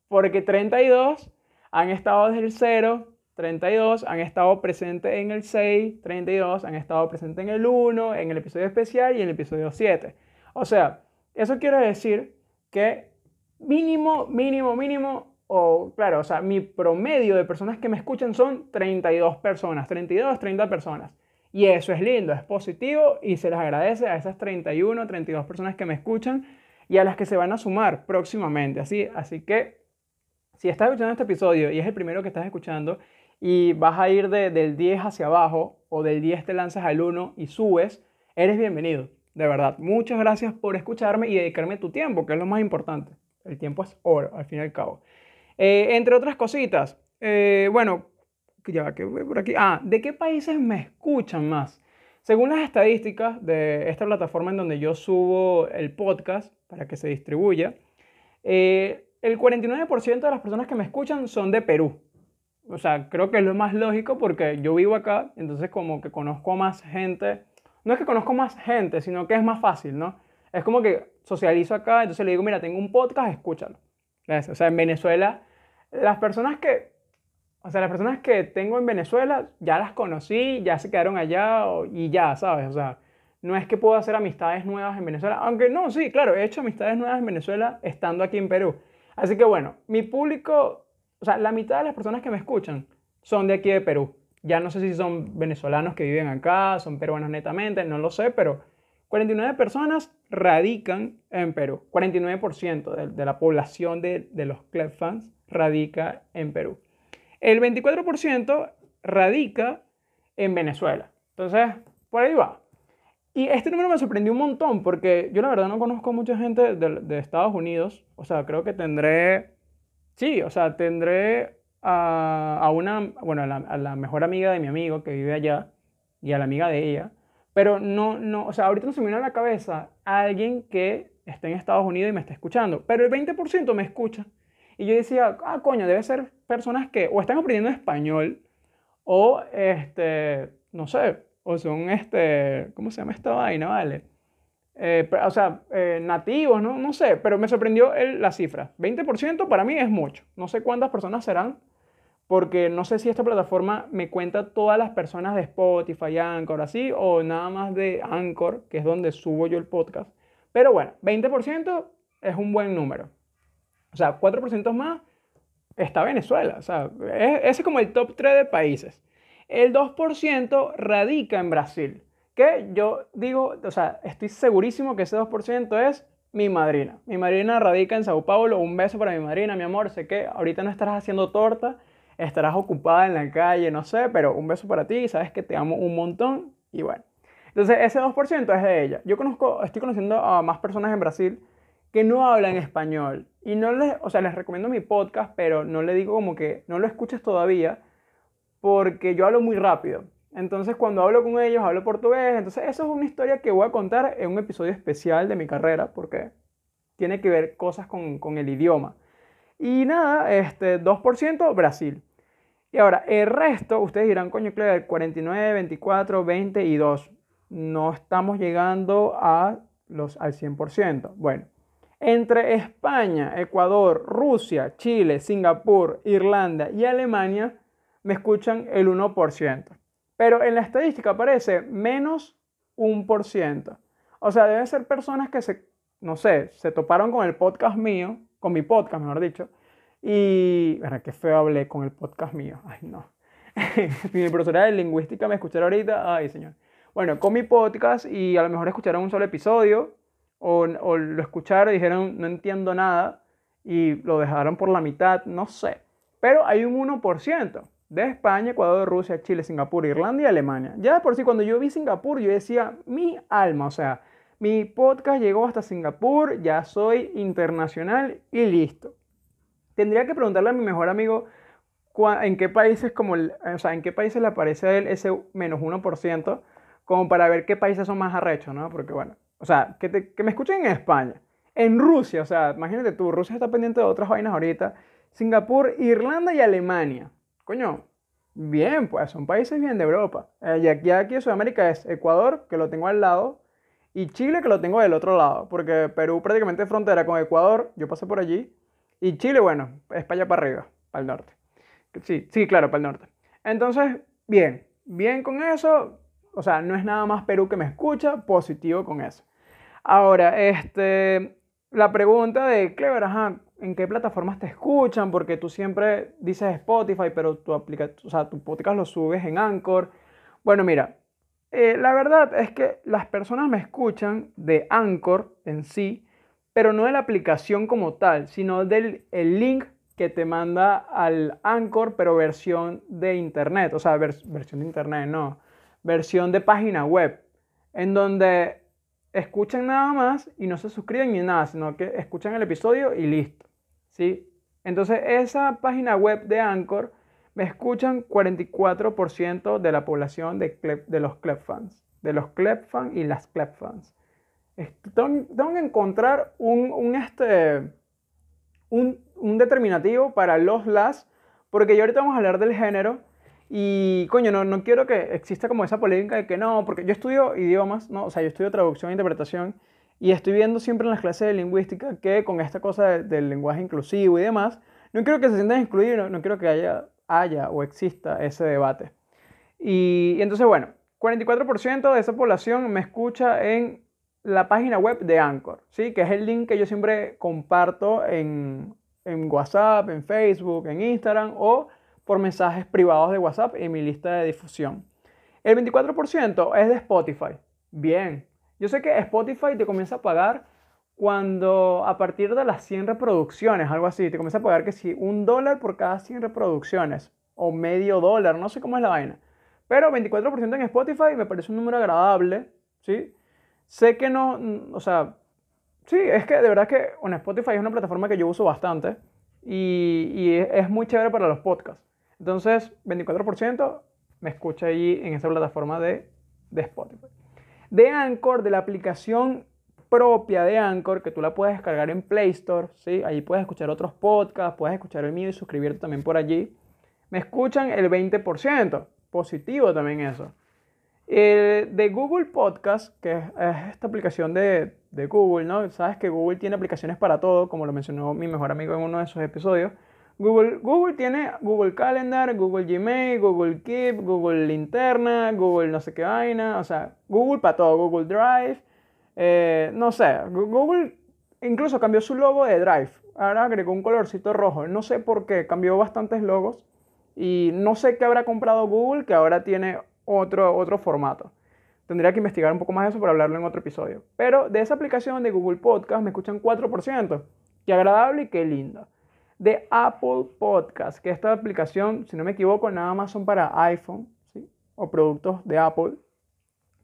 Porque 32 han estado desde el 0, 32 han estado presentes en el 6, 32 han estado presentes en el 1, en el episodio especial y en el episodio 7. O sea, eso quiere decir que mínimo, mínimo, mínimo, o claro, o sea, mi promedio de personas que me escuchan son 32 personas, 32, 30 personas. Y eso es lindo, es positivo y se les agradece a esas 31, 32 personas que me escuchan y a las que se van a sumar próximamente. Así, así que si estás escuchando este episodio y es el primero que estás escuchando y vas a ir del 10 hacia abajo o del 10 te lanzas al 1 y subes, eres bienvenido. De verdad, muchas gracias por escucharme y dedicarme tu tiempo, que es lo más importante. El tiempo es oro, al fin y al cabo. Eh, entre otras cositas, eh, bueno, ya que por aquí. Ah, ¿de qué países me escuchan más? Según las estadísticas de esta plataforma en donde yo subo el podcast para que se distribuya, eh, el 49% de las personas que me escuchan son de Perú. O sea, creo que es lo más lógico porque yo vivo acá, entonces como que conozco a más gente. No es que conozco más gente, sino que es más fácil, ¿no? Es como que socializo acá, entonces le digo, mira, tengo un podcast, escúchalo. O sea, en Venezuela, las personas que, o sea, las personas que tengo en Venezuela, ya las conocí, ya se quedaron allá y ya, ¿sabes? O sea, no es que puedo hacer amistades nuevas en Venezuela, aunque no, sí, claro, he hecho amistades nuevas en Venezuela estando aquí en Perú. Así que bueno, mi público, o sea, la mitad de las personas que me escuchan son de aquí de Perú. Ya no sé si son venezolanos que viven acá, son peruanos netamente, no lo sé, pero 49 personas radican en Perú. 49% de, de, la población de, de los club fans radica en Perú. El 24% radica en Venezuela. Entonces, por ahí va. Y este número me sorprendió un montón porque yo la verdad no conozco mucha gente de, de Estados Unidos. O sea, creo que tendré, sí, o sea, tendré a, a una, bueno, a la, mejor amiga de mi amigo que vive allá y a la amiga de ella pero no, no, o sea, ahorita no se me viene a la cabeza alguien que esté en Estados Unidos y me esté escuchando, pero el 20% me escucha. Y yo decía, ah, coño, debe ser personas que o están aprendiendo español o, este, no sé, o son, este, ¿cómo se llama esta vaina, vale? Eh, o sea, eh, nativos, ¿no? No sé, pero me sorprendió el, la cifra. 20% para mí es mucho. No sé cuántas personas serán, porque no sé si esta plataforma me cuenta todas las personas de Spotify, Anchor, así, o nada más de Anchor, que es donde subo yo el podcast. Pero bueno, 20% es un buen número. O sea, 4% más está Venezuela. O sea, ese es como el top 3 de países. El 2% radica en Brasil. Que yo digo, o sea, estoy segurísimo que ese 2% es mi madrina. Mi madrina radica en Sao Paulo. Un beso para mi madrina, mi amor. Sé que ahorita no estarás haciendo torta estarás ocupada en la calle, no sé, pero un beso para ti, sabes que te amo un montón y bueno. Entonces ese 2% es de ella. Yo conozco, estoy conociendo a más personas en Brasil que no hablan español y no les, o sea, les recomiendo mi podcast, pero no le digo como que no lo escuches todavía porque yo hablo muy rápido. Entonces cuando hablo con ellos hablo portugués, entonces eso es una historia que voy a contar en un episodio especial de mi carrera porque tiene que ver cosas con, con el idioma. Y nada, este 2% Brasil. Y ahora, el resto, ustedes dirán, coño, claro, 49, 24, 20 y 2. No estamos llegando a los, al 100%. Bueno, entre España, Ecuador, Rusia, Chile, Singapur, Irlanda y Alemania, me escuchan el 1%. Pero en la estadística aparece menos 1%. O sea, deben ser personas que se, no sé, se toparon con el podcast mío, con mi podcast, mejor dicho, y, bueno, qué feo hablé con el podcast mío. Ay, no. mi profesora de lingüística me escuchará ahorita. Ay, señor. Bueno, con mi podcast y a lo mejor escucharon un solo episodio o, o lo escucharon y dijeron no entiendo nada y lo dejaron por la mitad, no sé. Pero hay un 1%. de España, Ecuador, Rusia, Chile, Singapur, Irlanda y Alemania. Ya por sí, cuando yo vi Singapur, yo decía, mi alma, o sea, mi podcast llegó hasta Singapur, ya soy internacional y listo. Tendría que preguntarle a mi mejor amigo en qué países como, o sea, en qué países le aparece a él ese menos 1%, como para ver qué países son más arrechos, ¿no? Porque bueno, o sea, que, que me escuchen en España, en Rusia, o sea, imagínate tú, Rusia está pendiente de otras vainas ahorita, Singapur, Irlanda y Alemania. Coño, bien, pues son países bien de Europa. Eh, y aquí, aquí en Sudamérica es Ecuador, que lo tengo al lado, y Chile, que lo tengo del otro lado, porque Perú prácticamente es frontera con Ecuador, yo pasé por allí, y Chile, bueno, es para allá para arriba, para el norte. Sí, sí, claro, para el norte. Entonces, bien, bien con eso, o sea, no es nada más Perú que me escucha, positivo con eso. Ahora, este, la pregunta de Clever, ajá, ¿en qué plataformas te escuchan? Porque tú siempre dices Spotify, pero tu, aplica o sea, tu podcast lo subes en Anchor. Bueno, mira, eh, la verdad es que las personas me escuchan de Anchor en sí, pero no de la aplicación como tal, sino del el link que te manda al Anchor, pero versión de internet, o sea, versión de internet, no, versión de página web, en donde escuchan nada más y no se suscriben ni nada, sino que escuchan el episodio y listo. ¿sí? Entonces, esa página web de Anchor me escuchan 44% de la población de, de los Clep fans, de los Clep fans y las Clep fans. Tengo, que encontrar un, un este, un, un, determinativo para los las, porque yo ahorita vamos a hablar del género y coño, no, no quiero que exista como esa polémica de que no, porque yo estudio idiomas, ¿no? O sea, yo estudio traducción e interpretación y estoy viendo siempre en las clases de lingüística que con esta cosa del lenguaje inclusivo y demás, no quiero que se sientan excluidos, no, quiero que haya, haya o exista ese debate. Y, y entonces, bueno, 44% de esa población me escucha en la página web de Anchor, ¿sí? que es el link que yo siempre comparto en, en WhatsApp, en Facebook, en Instagram o por mensajes privados de WhatsApp en mi lista de difusión. El 24% es de Spotify. Bien. Yo sé que Spotify te comienza a pagar cuando a partir de las 100 reproducciones, algo así, te comienza a pagar que si un dólar por cada 100 reproducciones o medio dólar, no sé cómo es la vaina. Pero 24% en Spotify me parece un número agradable, ¿sí? Sé que no, o sea, sí, es que de verdad que bueno, Spotify es una plataforma que yo uso bastante y, y es muy chévere para los podcasts. Entonces, 24% me escucha ahí en esa plataforma de, de Spotify. De Anchor, de la aplicación propia de Anchor, que tú la puedes descargar en Play Store, ¿sí? Allí puedes escuchar otros podcasts, puedes escuchar el mío y suscribirte también por allí. Me escuchan el 20%, positivo también eso. De Google Podcast, que es, esta aplicación de, de, Google, ¿no? Sabes que Google tiene aplicaciones para todo, como lo mencionó mi mejor amigo en uno de sus episodios. Google, Google tiene Google Calendar, Google Gmail, Google Keep, Google Linterna, Google no sé qué vaina, o sea, Google para todo, Google Drive, eh, no sé, Google incluso cambió su logo de Drive, ahora agregó un colorcito rojo, no sé por qué, cambió bastantes logos y no sé qué habrá comprado Google que ahora tiene otro, otro formato. Tendría que investigar un poco más eso para hablarlo en otro episodio. Pero de esa aplicación de Google Podcast me escuchan 4%. Qué agradable y qué linda de Apple Podcast, que esta aplicación, si no me equivoco, nada más son para iPhone ¿sí? o productos de Apple.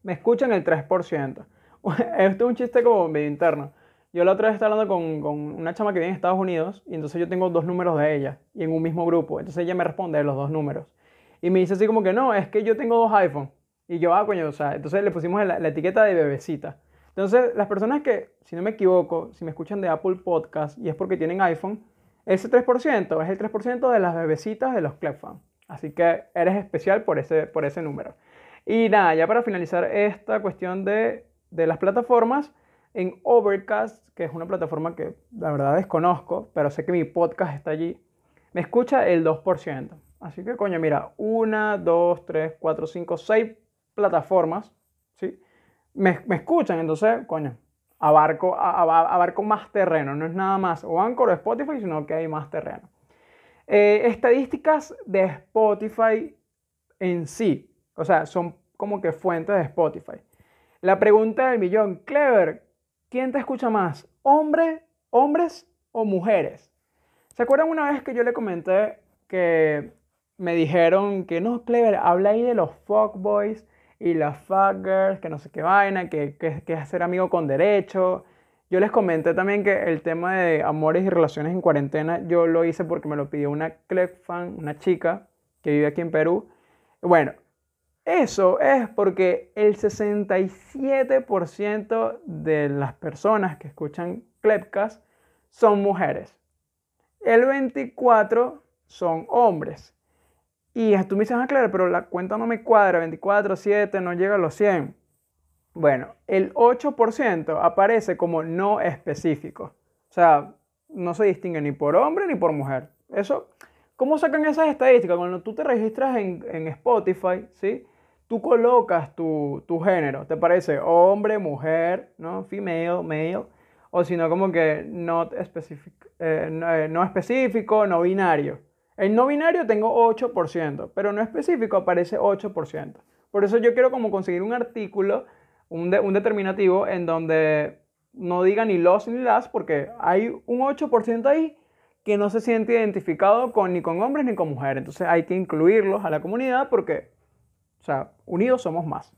Me escuchan el 3%. Esto es un chiste como medio interno. Yo la otra vez estaba hablando con, con, una chama que vive en Estados Unidos y entonces yo tengo dos números de ella y en un mismo grupo. Entonces ella me responde de los dos números. Y me dice así como que no, es que yo tengo dos iPhones. Y yo, ah, coño, o sea, entonces le pusimos la, la etiqueta de bebecita. Entonces, las personas que, si no me equivoco, si me escuchan de Apple Podcast y es porque tienen iPhone, ese 3% es el 3% de las bebecitas de los Clepfan. Así que eres especial por ese, por ese número. Y nada, ya para finalizar esta cuestión de, de las plataformas, en Overcast, que es una plataforma que la verdad desconozco, pero sé que mi podcast está allí, me escucha el 2%. Así que, coño, mira, una, dos, tres, cuatro, cinco, seis plataformas, ¿sí? Me, me escuchan, entonces, coño, abarco, abarco más terreno, no es nada más o Anchor o Spotify, sino que hay más terreno. Eh, estadísticas de Spotify en sí, o sea, son como que fuentes de Spotify. La pregunta del millón, Clever, ¿quién te escucha más? ¿Hombre, hombres o mujeres? ¿Se acuerdan una vez que yo le comenté que me dijeron que no, Clever, habla ahí de los fuckboys y las fuckgirls, que no sé qué vaina, que, que, que es ser amigo con derecho. Yo les comenté también que el tema de amores y relaciones en cuarentena, yo lo hice porque me lo pidió una Clef fan, una chica que vive aquí en Perú. Bueno, eso es porque el 67% de las personas que escuchan Clepcast son mujeres. El 24% son hombres. Y tú me dices, ah, claro, pero la cuenta no me cuadra, 24, 7, no llega a los 100. Bueno, el 8% aparece como no específico. O sea, no se distingue ni por hombre ni por mujer. Eso, ¿cómo sacan esas estadísticas? Cuando tú te registras en, en Spotify, ¿sí? Tú colocas tu, tu, género, ¿te parece hombre, mujer, ¿no? Female, male, o si no, como que not specific, eh, eh, no específico, no binario. En no binario tengo 8%, pero no específico aparece 8%. Por eso yo quiero como conseguir un artículo, un, determinativo en donde no diga ni los ni las, porque hay un 8% ahí que no se siente identificado con, ni con hombres ni con mujeres. Entonces hay que incluirlos a la comunidad porque, o sea, unidos somos más.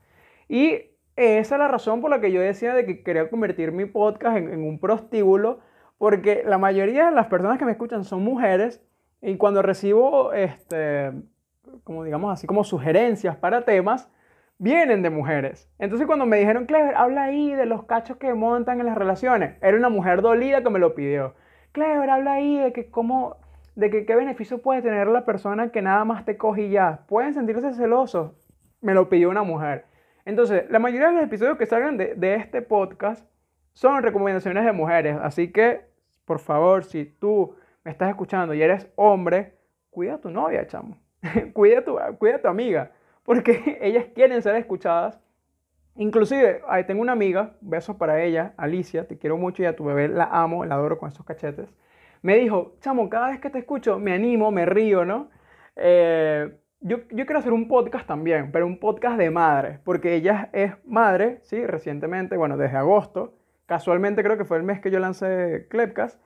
Y esa es la razón por la que yo decía de que quería convertir mi podcast en un prostíbulo, porque la mayoría de las personas que me escuchan son mujeres y cuando recibo, este, como digamos así, como sugerencias para temas, vienen de mujeres. Entonces cuando me dijeron, Clever, habla ahí de los cachos que montan en las relaciones, era una mujer dolida que me lo pidió. Clever, habla ahí de que cómo, de que qué beneficio puede tener la persona que nada más te coge ya. Pueden sentirse celosos. Me lo pidió una mujer. Entonces, la mayoría de los episodios que salgan de, de este podcast son recomendaciones de mujeres. Así que, por favor, si tú me estás escuchando y eres hombre, cuida a tu novia, chamo. cuida, a tu, cuida tu amiga, porque ellas quieren ser escuchadas. Inclusive, ahí tengo una amiga, besos para ella, Alicia, te quiero mucho y a tu bebé la amo, la adoro con esos cachetes. Me dijo, chamo, cada vez que te escucho me animo, me río, ¿no? Eh, yo, yo, quiero hacer un podcast también, pero un podcast de madre, porque ella es madre, ¿sí? Recientemente, bueno, desde agosto, casualmente creo que fue el mes que yo lancé Clepcast,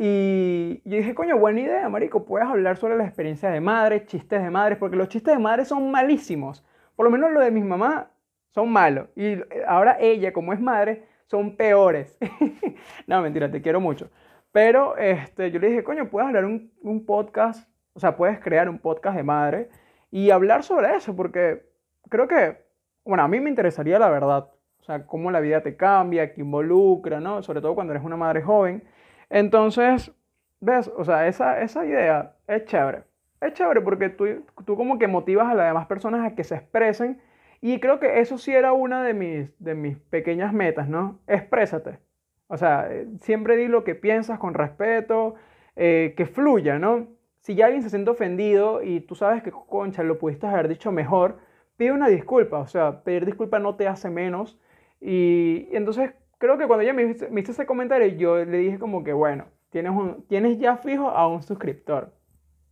y yo dije, coño, buena idea, marico, puedes hablar sobre la experiencia de madre, chistes de madres, porque los chistes de madres son malísimos. Por lo menos los de mis mamás son malos. Y ahora ella, como es madre, son peores. no, mentira, te quiero mucho. Pero este, yo le dije, coño, puedes hablar un, un podcast, o sea, puedes crear un podcast de madre y hablar sobre eso, porque creo que, bueno, a mí me interesaría la verdad. O sea, cómo la vida te cambia, qué involucra, ¿no? Sobre todo cuando eres una madre joven. Entonces, ¿ves? O sea, esa, esa idea es chévere. Es chévere porque tú, tú como que motivas a las demás personas a que se expresen y creo que eso sí era una de mis, de mis pequeñas metas, ¿no? Exprésate. O sea, eh, siempre di lo que piensas con respeto, eh, que fluya, ¿no? Si ya alguien se siente ofendido y tú sabes que, concha, lo pudiste haber dicho mejor, pide una disculpa. O sea, pedir disculpa no te hace menos. Y, y entonces creo que cuando ella me, hizo ese comentario, yo le dije como que, bueno, tienes, un, tienes ya fijo a un suscriptor.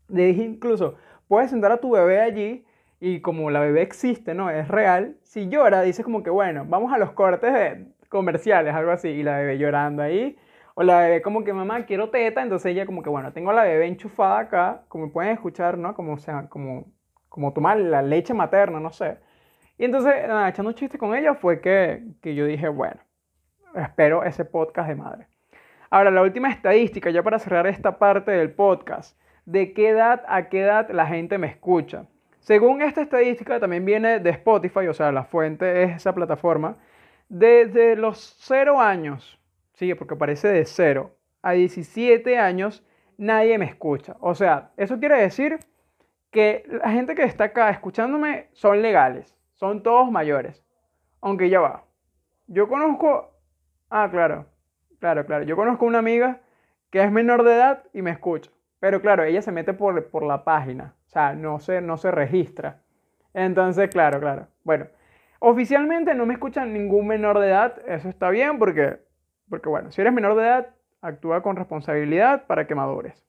Le dije incluso, puedes sentar a tu bebé allí y como la bebé existe, ¿no? Es real. Si llora, dices como que, bueno, vamos a los cortes de comerciales, algo así, y la bebé llorando ahí. O la bebé como que, mamá, quiero teta, entonces ella como que, bueno, tengo a la bebé enchufada acá, como pueden escuchar, ¿no? Como, sea, como, como tomar la leche materna, no sé. Y entonces, echando un chiste con ella, fue que, que yo dije, bueno, espero ese podcast de madre. Ahora, la última estadística, ya para cerrar esta parte del podcast, ¿de qué edad a qué edad la gente me escucha? Según esta estadística, también viene de Spotify, o sea, la fuente es esa plataforma, desde los 0 años, sí, porque parece de 0 a 17 años, nadie me escucha. O sea, eso quiere decir que la gente que está acá escuchándome son legales, son todos mayores. Aunque ya va. Yo conozco Ah, claro, claro, claro. Yo conozco una amiga que es menor de edad y me escucha. Pero claro, ella se mete por, por la página. O sea, no se, no se registra. Entonces, claro, claro. Bueno, oficialmente no me escuchan ningún menor de edad. Eso está bien porque, porque bueno, si eres menor de edad, actúa con responsabilidad para que madures.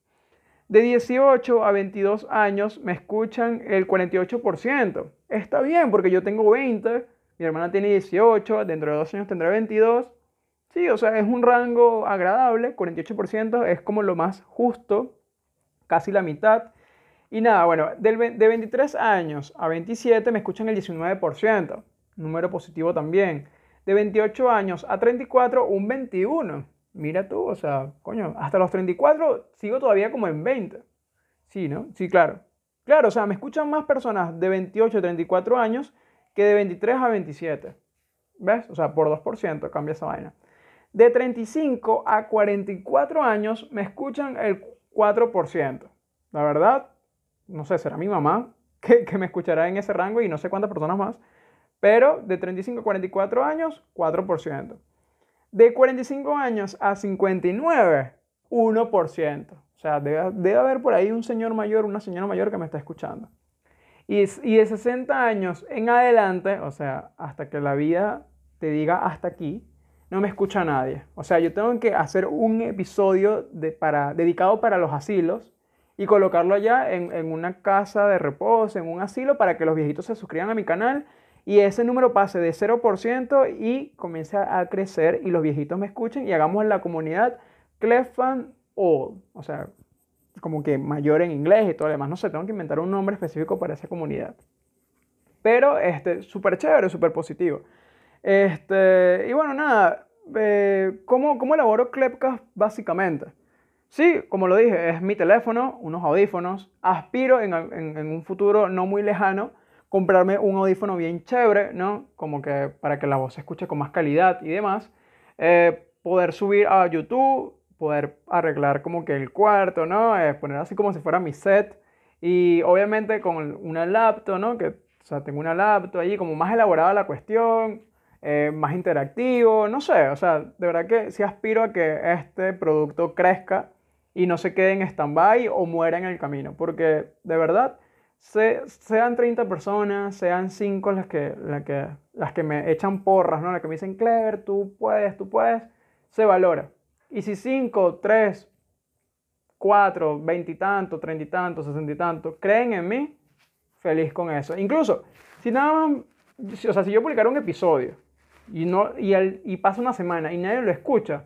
De 18 a 22 años me escuchan el 48%. Está bien porque yo tengo 20, mi hermana tiene 18, dentro de dos años tendrá 22 Sí, o sea, es un rango agradable, 48% es como lo más justo, casi la mitad. Y nada, bueno, de 23 años a 27 me escuchan el 19%, número positivo también. De 28 años a 34, un 21. Mira tú, o sea, coño, hasta los 34 sigo todavía como en 20. Sí, ¿no? Sí, claro. Claro, o sea, me escuchan más personas de 28 a 34 años que de 23 a 27. ¿Ves? O sea, por 2% cambia esa vaina. De 35 a 44 años me escuchan el 4%. La verdad, no sé, será mi mamá que, que, me escuchará en ese rango y no sé cuántas personas más. Pero de 35 a 44 años, 4%. De 45 años a 59, 1%. O sea, debe, debe haber por ahí un señor mayor, una señora mayor que me está escuchando. Y, y de 60 años en adelante, o sea, hasta que la vida te diga hasta aquí, no me escucha nadie. O sea, yo tengo que hacer un episodio para, dedicado para los asilos y colocarlo allá en, en, una casa de reposo, en un asilo, para que los viejitos se suscriban a mi canal y ese número pase de 0% y comience a crecer y los viejitos me escuchen y hagamos la comunidad Clefan Old. O sea, como que mayor en inglés y todo lo demás. No sé, tengo que inventar un nombre específico para esa comunidad. Pero, este, súper chévere, súper positivo. Este, y bueno, nada, eh, ¿cómo, ¿cómo, elaboro Clepcast básicamente? Sí, como lo dije, es mi teléfono, unos audífonos. Aspiro en, en, en, un futuro no muy lejano comprarme un audífono bien chévere, ¿no? Como que para que la voz se escuche con más calidad y demás. Eh, poder subir a YouTube, poder arreglar como que el cuarto, ¿no? Eh, poner así como si fuera mi set. Y obviamente con una laptop, ¿no? Que, o sea, tengo una laptop allí como más elaborada la cuestión eh, más interactivo, no sé, o sea, de verdad que sí aspiro a que este producto crezca y no se quede en stand-by o muera en el camino, porque de verdad, sean 30 personas, sean 5 las que, las, que, las que me echan porras, ¿no? las que me dicen, Clever, tú puedes, tú puedes, se valora. Y si 5, 3, 4, 20 y tanto, 30 y tanto, 60 y tanto, creen en mí, feliz con eso. Incluso, si nada más, o sea, si yo publicara un episodio y, no, y, y pasa una semana y nadie lo escucha,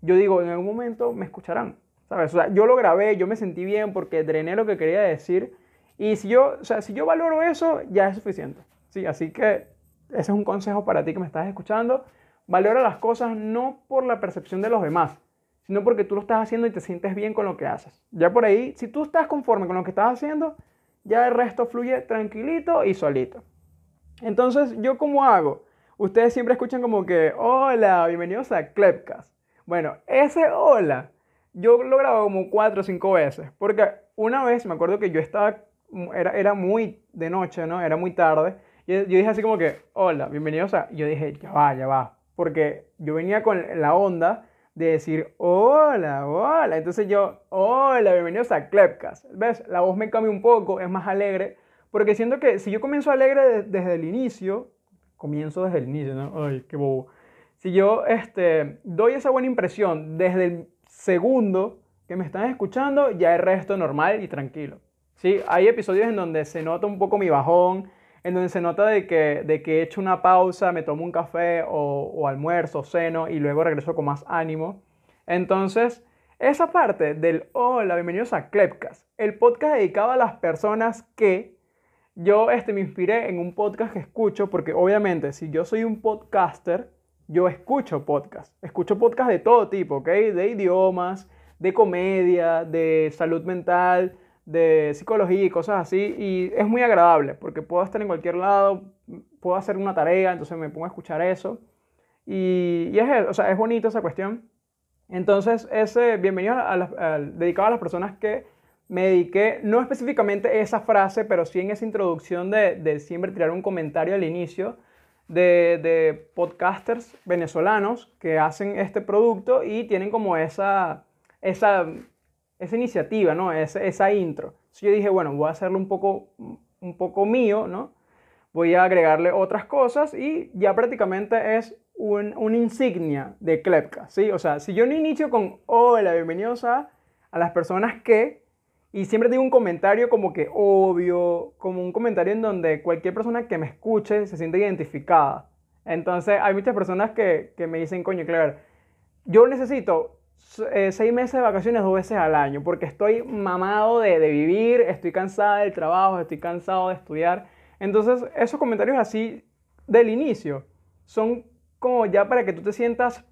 yo digo, en algún momento me escucharán. ¿Sabes? O sea, yo lo grabé, yo me sentí bien porque drené lo que quería decir. Y si yo, o sea, si yo valoro eso, ya es suficiente. Sí, así que ese es un consejo para ti que me estás escuchando. Valora las cosas no por la percepción de los demás, sino porque tú lo estás haciendo y te sientes bien con lo que haces. Ya por ahí, si tú estás conforme con lo que estás haciendo, ya el resto fluye tranquilito y solito. Entonces, ¿yo cómo hago? Ustedes siempre escuchan como que, hola, bienvenidos a Clepcast. Bueno, ese hola, yo lo grabo como cuatro o cinco veces, porque una vez me acuerdo que yo estaba, era, era muy de noche, ¿no? Era muy tarde, y yo dije así como que, hola, bienvenidos a, yo dije, ya va, ya va, porque yo venía con la onda de decir, hola, hola, entonces yo, hola, bienvenidos a Clepcast. ¿Ves? La voz me cambia un poco, es más alegre, porque siento que si yo comienzo alegre desde el inicio, comienzo desde el inicio, ¿no? Ay, qué bobo. Si yo este, doy esa buena impresión desde el segundo que me están escuchando, ya el resto normal y tranquilo. ¿sí? Hay episodios en donde se nota un poco mi bajón, en donde se nota de que, de que he hecho una pausa, me tomo un café o, o almuerzo, ceno y luego regreso con más ánimo. Entonces, esa parte del hola, bienvenidos a Clepcast, el podcast dedicado a las personas que yo este, me inspiré en un podcast que escucho, porque obviamente si yo soy un podcaster, yo escucho podcast. Escucho podcast de todo tipo, ¿ok? De idiomas, de comedia, de salud mental, de psicología y cosas así. Y es muy agradable, porque puedo estar en cualquier lado, puedo hacer una tarea, entonces me pongo a escuchar eso. Y, y es, o sea, es bonito esa cuestión. Entonces, ese bienvenido dedicado a las personas que me dediqué, no específicamente a esa frase, pero sí en esa introducción de, de siempre tirar un comentario al inicio de, de, podcasters venezolanos que hacen este producto y tienen como esa, esa, esa iniciativa, ¿no? Esa, esa intro. Entonces yo dije, bueno, voy a hacerlo un poco, un poco mío, ¿no? Voy a agregarle otras cosas y ya prácticamente es un, una insignia de Klepka, ¿sí? O sea, si yo no inicio con hola, bienvenidos a, a las personas que y siempre digo un comentario como que obvio, como un comentario en donde cualquier persona que me escuche se siente identificada. Entonces hay muchas personas que, que me dicen, coño, claro, yo necesito eh, seis meses de vacaciones dos veces al año, porque estoy mamado de, de vivir, estoy cansada del trabajo, estoy cansado de estudiar. Entonces, esos comentarios así del inicio son como ya para que tú te sientas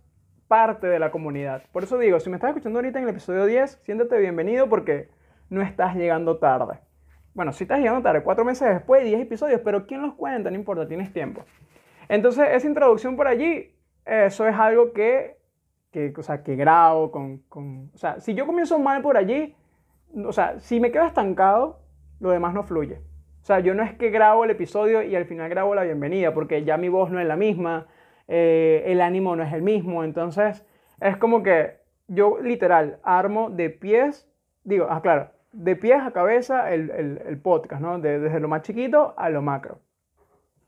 parte de la comunidad. Por eso digo, si me estás escuchando ahorita en el episodio 10, siéntate bienvenido porque no estás llegando tarde. Bueno, si estás llegando tarde, cuatro meses después, 10 episodios, pero ¿quién los cuenta? No importa, tienes tiempo. Entonces, esa introducción por allí, eso es algo que, que, o sea, que grabo con, con... O sea, si yo comienzo mal por allí, o sea, si me quedo estancado, lo demás no fluye. O sea, yo no es que grabo el episodio y al final grabo la bienvenida, porque ya mi voz no es la misma, eh, el ánimo no es el mismo. Entonces, es como que yo literal armo de pies, digo, ah, claro, de pies a cabeza el, el, podcast, ¿no? desde lo más chiquito a lo macro.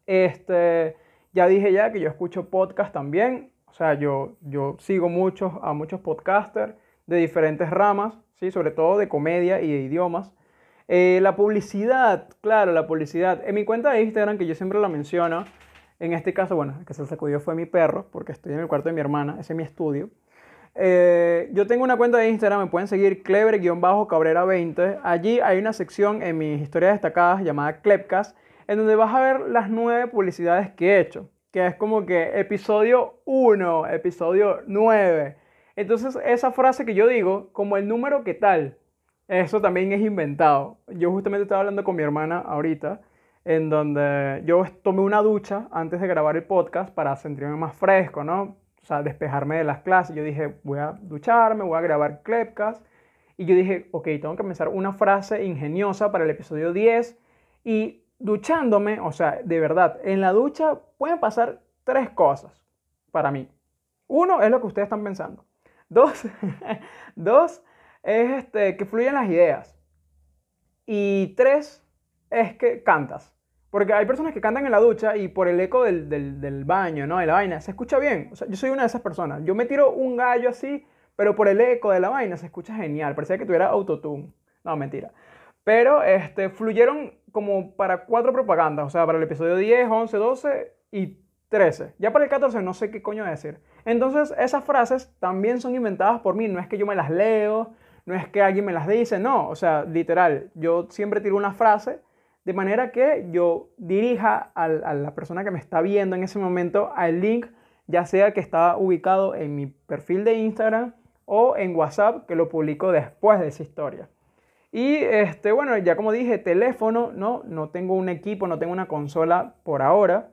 Este, ya dije ya que yo escucho podcast también, o sea, yo, yo sigo muchos, a muchos podcasters de diferentes ramas, ¿sí? sobre todo de comedia y de idiomas. Eh, la publicidad, claro, la publicidad. En mi cuenta de Instagram, que yo siempre la menciono, en este caso, bueno, el que se sacudió fue mi perro, porque estoy en el cuarto de mi hermana, ese es mi estudio. Eh, yo tengo una cuenta de Instagram, me pueden seguir clever-cabrera20. Allí hay una sección en mis historias destacadas llamada Clepcast, en donde vas a ver las nueve publicidades que he hecho, que es como que episodio 1, episodio 9. Entonces, esa frase que yo digo, como el número que tal, eso también es inventado. Yo justamente estaba hablando con mi hermana ahorita en donde yo tomé una ducha antes de grabar el podcast para sentirme más fresco, ¿no? O sea, despejarme de las clases. Yo dije, voy a ducharme, voy a grabar Clepcast. Y yo dije, ok, tengo que pensar una frase ingeniosa para el episodio 10. Y duchándome, o sea, de verdad, en la ducha pueden pasar tres cosas para mí. Uno es lo que ustedes están pensando. Dos, dos es este, que fluyen las ideas. Y tres es que cantas. Porque hay personas que cantan en la ducha y por el eco del, del, baño, ¿no? De la vaina, se escucha bien. O sea, yo soy una de esas personas. Yo me tiro un gallo así, pero por el eco de la vaina se escucha genial. Parecía que tuviera autotune. No, mentira. Pero este, fluyeron como para cuatro propagandas. O sea, para el episodio 10, 11, 12 y 13. Ya para el 14 no sé qué coño decir. Entonces, esas frases también son inventadas por mí. No es que yo me las leo, no es que alguien me las dice. No, o sea, literal. Yo siempre tiro una frase de manera que yo dirija a, la persona que me está viendo en ese momento al link, ya sea que está ubicado en mi perfil de Instagram o en WhatsApp, que lo publico después de esa historia. Y este, bueno, ya como dije, teléfono, no, no tengo un equipo, no tengo una consola por ahora,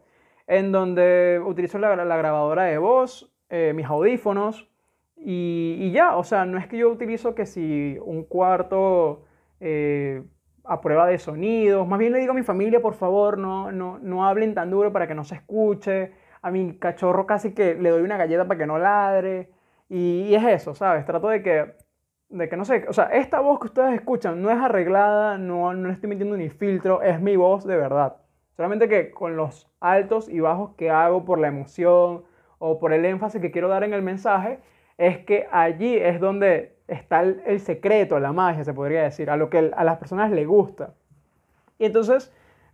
en donde utilizo la, grabadora de voz, eh, mis audífonos y, ya, o sea, no es que yo utilizo que si un cuarto eh, a prueba de sonidos. Más bien le digo a mi familia, por favor, no, no, no hablen tan duro para que no se escuche. A mi cachorro casi que le doy una galleta para que no ladre. Y, es eso, ¿sabes? Trato de que, de que no sé, o sea, esta voz que ustedes escuchan no es arreglada, no, no estoy metiendo ni filtro, es mi voz de verdad. Solamente que con los altos y bajos que hago por la emoción o por el énfasis que quiero dar en el mensaje, es que allí es donde está el, secreto, la magia, se podría decir, a lo que a las personas les gusta. Y entonces,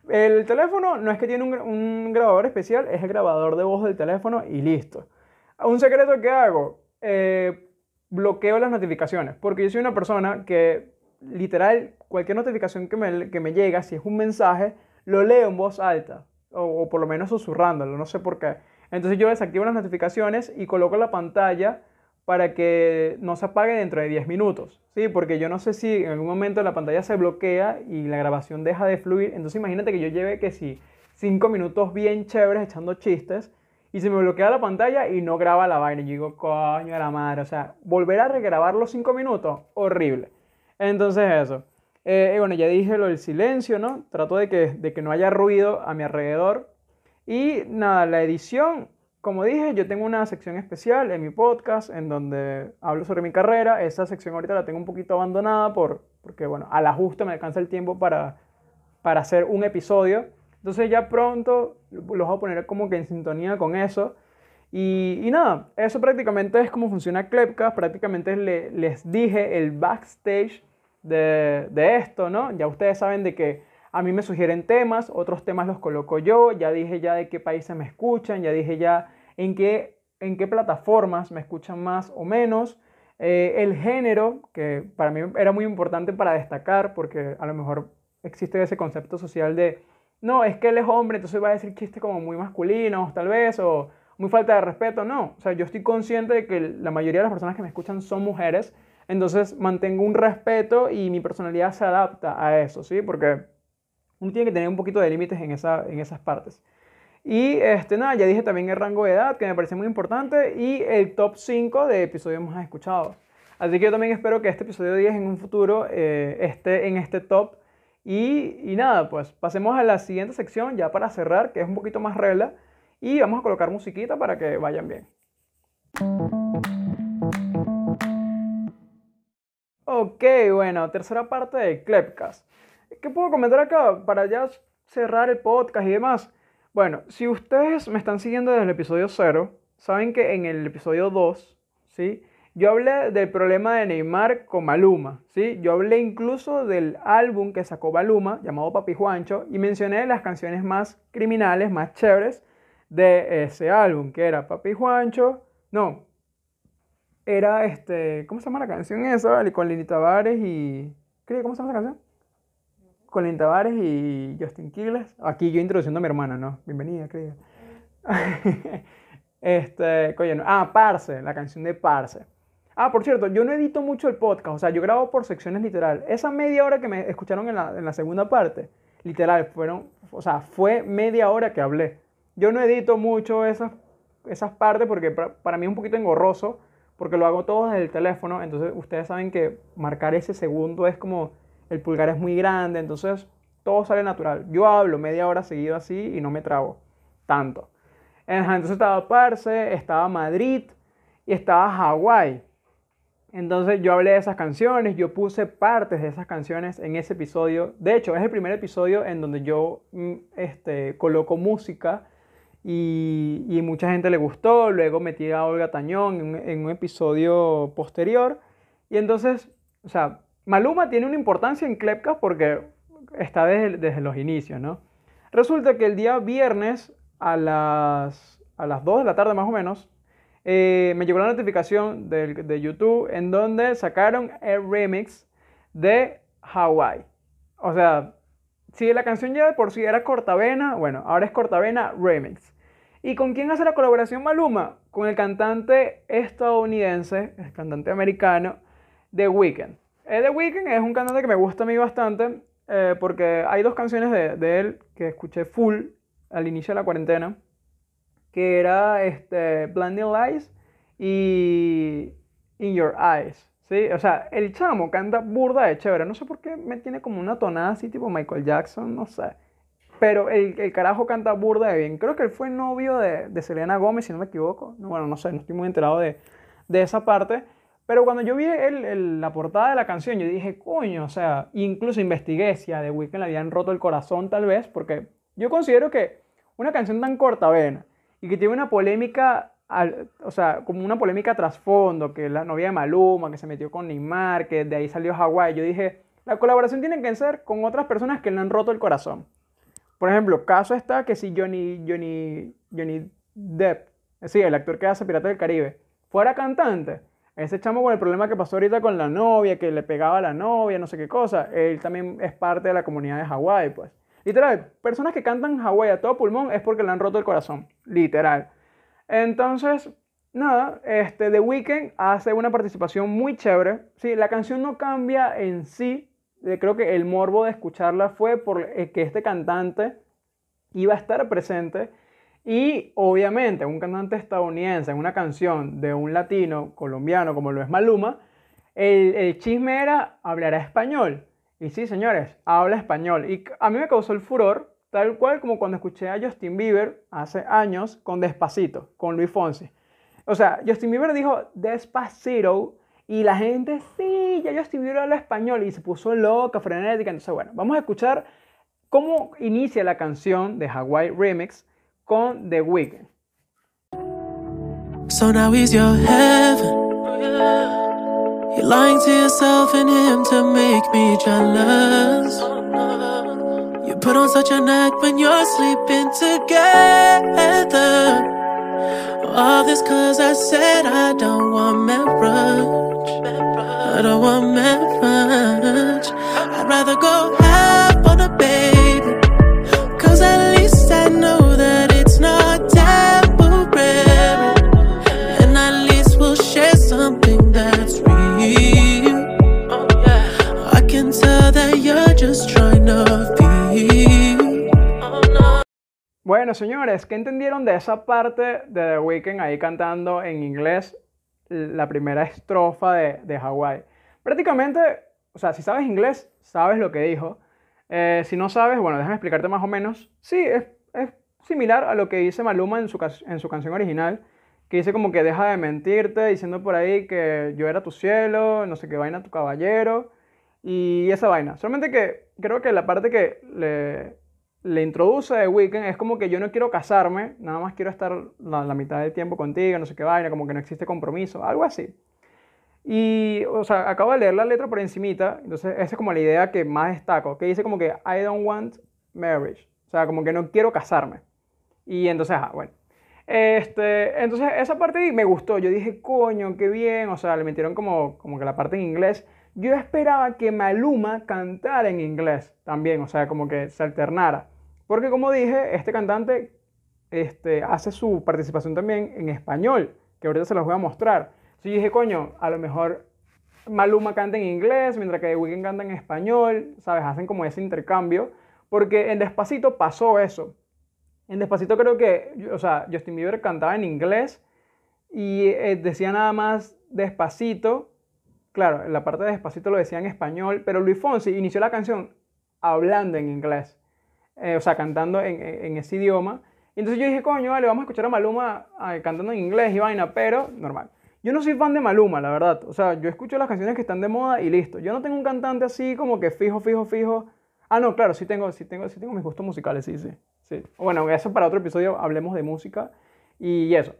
el teléfono no es que tiene un, grabador especial, es el grabador de voz del teléfono y listo. Un secreto que hago, eh, bloqueo las notificaciones, porque yo soy una persona que literal, cualquier notificación que me, que me llega, si es un mensaje, lo leo en voz alta, o por lo menos susurrándolo, no sé por qué. Entonces yo desactivo las notificaciones y coloco la pantalla para que no se apague dentro de 10 minutos, ¿sí? Porque yo no sé si en algún momento la pantalla se bloquea y la grabación deja de fluir, entonces imagínate que yo lleve que si 5 minutos bien chéveres echando chistes y se me bloquea la pantalla y no graba la vaina, y digo, coño de la madre, o sea, volver a regrabar los 5 minutos, horrible. Entonces eso. Eh, bueno, ya dije lo del silencio, ¿no? Trato de que, de que no haya ruido a mi alrededor. Y nada, la edición, como dije, yo tengo una sección especial en mi podcast en donde hablo sobre mi carrera. Esa sección ahorita la tengo un poquito abandonada por, porque, bueno, al ajuste me alcanza el tiempo para, para hacer un episodio. Entonces ya pronto los voy a poner como que en sintonía con eso. Y, y nada, eso prácticamente es como funciona Clepcast. Prácticamente les dije el backstage de, de esto, ¿no? Ya ustedes saben de que a mí me sugieren temas, otros temas los coloco yo, ya dije ya de qué países me escuchan, ya dije ya en qué, en qué plataformas me escuchan más o menos. Eh, el género, que para mí era muy importante para destacar, porque a lo mejor existe ese concepto social de, no, es que él es hombre, entonces va a decir chistes como muy masculinos, tal vez, o muy falta de respeto. No, o sea, yo estoy consciente de que la mayoría de las personas que me escuchan son mujeres, entonces mantengo un respeto y mi personalidad se adapta a eso, ¿sí? Porque uno tiene que tener un poquito de límites en, esa, en esas partes. Y este, nada, ya dije también el rango de edad, que me parece muy importante, y el top 5 de episodios más escuchados. Así que yo también espero que este episodio 10 en un futuro eh, esté en este top. Y, y, nada, pues pasemos a la siguiente sección ya para cerrar, que es un poquito más regla, y vamos a colocar musiquita para que vayan bien. Ok, bueno, tercera parte de Clepcast. ¿Qué puedo comentar acá para ya cerrar el podcast y demás? Bueno, si ustedes me están siguiendo desde el episodio 0, saben que en el episodio 2, ¿sí? Yo hablé del problema de Neymar con Maluma, ¿sí? Yo hablé incluso del álbum que sacó Maluma, llamado Papi Juancho, y mencioné las canciones más criminales, más chéveres de ese álbum, que era Papi Juancho, no, era este, ¿cómo se llama la canción esa? Con Lili Tavares y... ¿Cómo se llama esa canción? Colin Tavares y Justin Quiles. Aquí yo introduciendo a mi hermana, ¿no? Bienvenida, querida. este, coño, ah, Parse, la canción de Parse. Ah, por cierto, yo no edito mucho el podcast, o sea, yo grabo por secciones literal. Esa media hora que me escucharon en la, en la segunda parte, literal, fueron, o sea, fue media hora que hablé. Yo no edito mucho esas, esas partes porque para, para mí es un poquito engorroso, porque lo hago todo desde el teléfono, entonces ustedes saben que marcar ese segundo es como el pulgar es muy grande, entonces todo sale natural. Yo hablo media hora seguido así y no me trabo tanto. Entonces estaba Parse, estaba Madrid y estaba Hawái. Entonces yo hablé de esas canciones, yo puse partes de esas canciones en ese episodio. De hecho, es el primer episodio en donde yo mm, este, coloco música y, mucha gente le gustó. Luego metí a Olga Tañón en en un episodio posterior. Y entonces, o sea, Maluma tiene una importancia en Klepka porque está desde, desde, los inicios, ¿no? Resulta que el día viernes a las, a las 2 de la tarde más o menos, eh, me llegó la notificación de, de, YouTube en donde sacaron el remix de Hawaii. O sea, si la canción ya de por sí era cortavena, bueno, ahora es cortavena remix. ¿Y con quién hace la colaboración Maluma? Con el cantante estadounidense, el cantante americano, The Weeknd. The Weeknd es un cantante que me gusta a mí bastante eh, porque hay dos canciones de, de, él que escuché full al inicio de la cuarentena, que era este, Blinding Lights y In Your Eyes. ¿sí? O sea, el chamo canta burda de chévere. No sé por qué me tiene como una tonada así tipo Michael Jackson, no sé. Pero el, el carajo canta burda de bien. Creo que él fue novio de, de Selena Gómez, si no me equivoco. Bueno, no sé, no estoy muy enterado de, de esa parte. Pero cuando yo vi el, la portada de la canción, yo dije, coño, o sea, incluso investigué si a The Weeknd le habían roto el corazón tal vez, porque yo considero que una canción tan corta vena y que tiene una polémica, o sea, como una polémica trasfondo, que la novia de Maluma, que se metió con Neymar, que de ahí salió Hawái, yo dije, la colaboración tiene que ser con otras personas que le han roto el corazón. Por ejemplo, caso está que si Johnny, Johnny, Johnny Depp, sí, el actor que hace Pirata del Caribe, fuera cantante, ese chamo con el problema que pasó ahorita con la novia, que le pegaba a la novia, no sé qué cosa, él también es parte de la comunidad de Hawái, pues. Literal, personas que cantan Hawái a todo pulmón es porque le han roto el corazón, literal. Entonces, nada, este, The Weeknd hace una participación muy chévere. Sí, la canción no cambia en sí, creo que el morbo de escucharla fue por que este cantante iba a estar presente y obviamente un cantante estadounidense en una canción de un latino colombiano como lo es Maluma, el, el, chisme era hablará español. Y sí, señores, habla español. Y a mí me causó el furor, tal cual como cuando escuché a Justin Bieber hace años con Despacito, con Luis Fonsi. O sea, Justin Bieber dijo Despacito y la gente, sí, ya Justin Bieber habla español y se puso loca, frenética. Entonces, bueno, vamos a escuchar cómo inicia la canción de Hawaii Remix con The Weeknd. So now he's your heaven. You're lying to yourself and him to make me jealous. You put on such an act when you're sleeping together. all this cause I said I don't want marriage. Señores, ¿qué entendieron de esa parte de The Weeknd ahí cantando en inglés la primera estrofa de, de Hawaii? Prácticamente, o sea, si sabes inglés, sabes lo que dijo. Eh, si no sabes, bueno, déjame explicarte más o menos. Sí, es, es similar a lo que dice Maluma en su, en su canción original, que dice como que deja de mentirte, diciendo por ahí que yo era tu cielo, no sé qué vaina, tu caballero, y esa vaina. Solamente que creo que la parte que le, le introduce The Weeknd es como que yo no quiero casarme, nada más quiero estar la, la mitad del tiempo contigo, no sé qué vaina, como que no existe compromiso, algo así. Y, o sea, acabo de leer la letra por encimita, entonces esa es como la idea que más destaco, que dice como que I don't want marriage, o sea, como que no quiero casarme. Y entonces, ah, bueno. Este, entonces esa parte me gustó, yo dije, coño, qué bien, o sea, le metieron como, como que la parte en inglés. Yo esperaba que Maluma cantara en inglés también, o sea, como que se alternara. Porque como dije, este cantante este, hace su participación también en español, que ahorita se los voy a mostrar. Entonces yo dije, coño, a lo mejor Maluma canta en inglés, mientras que The Weeknd canta en español, ¿sabes? Hacen como ese intercambio, porque en Despacito pasó eso. En Despacito creo que, o sea, Justin Bieber cantaba en inglés y eh, decía nada más Despacito. Claro, en la parte de Despacito lo decía en español, pero Luis Fonsi inició la canción hablando en inglés, eh, o sea, cantando en, en- ese idioma. Y entonces yo dije, coño, vale, vamos a escuchar a Maluma ah, cantando en inglés y vaina, pero normal. Yo no soy fan de Maluma, la verdad. O sea, yo escucho las canciones que están de moda y listo. Yo no tengo un cantante así como que fijo, fijo, fijo. Ah, no, claro, sí tengo, sí tengo, sí tengo mis gustos musicales, sí, sí. sí. Bueno, eso para otro episodio hablemos de música y eso.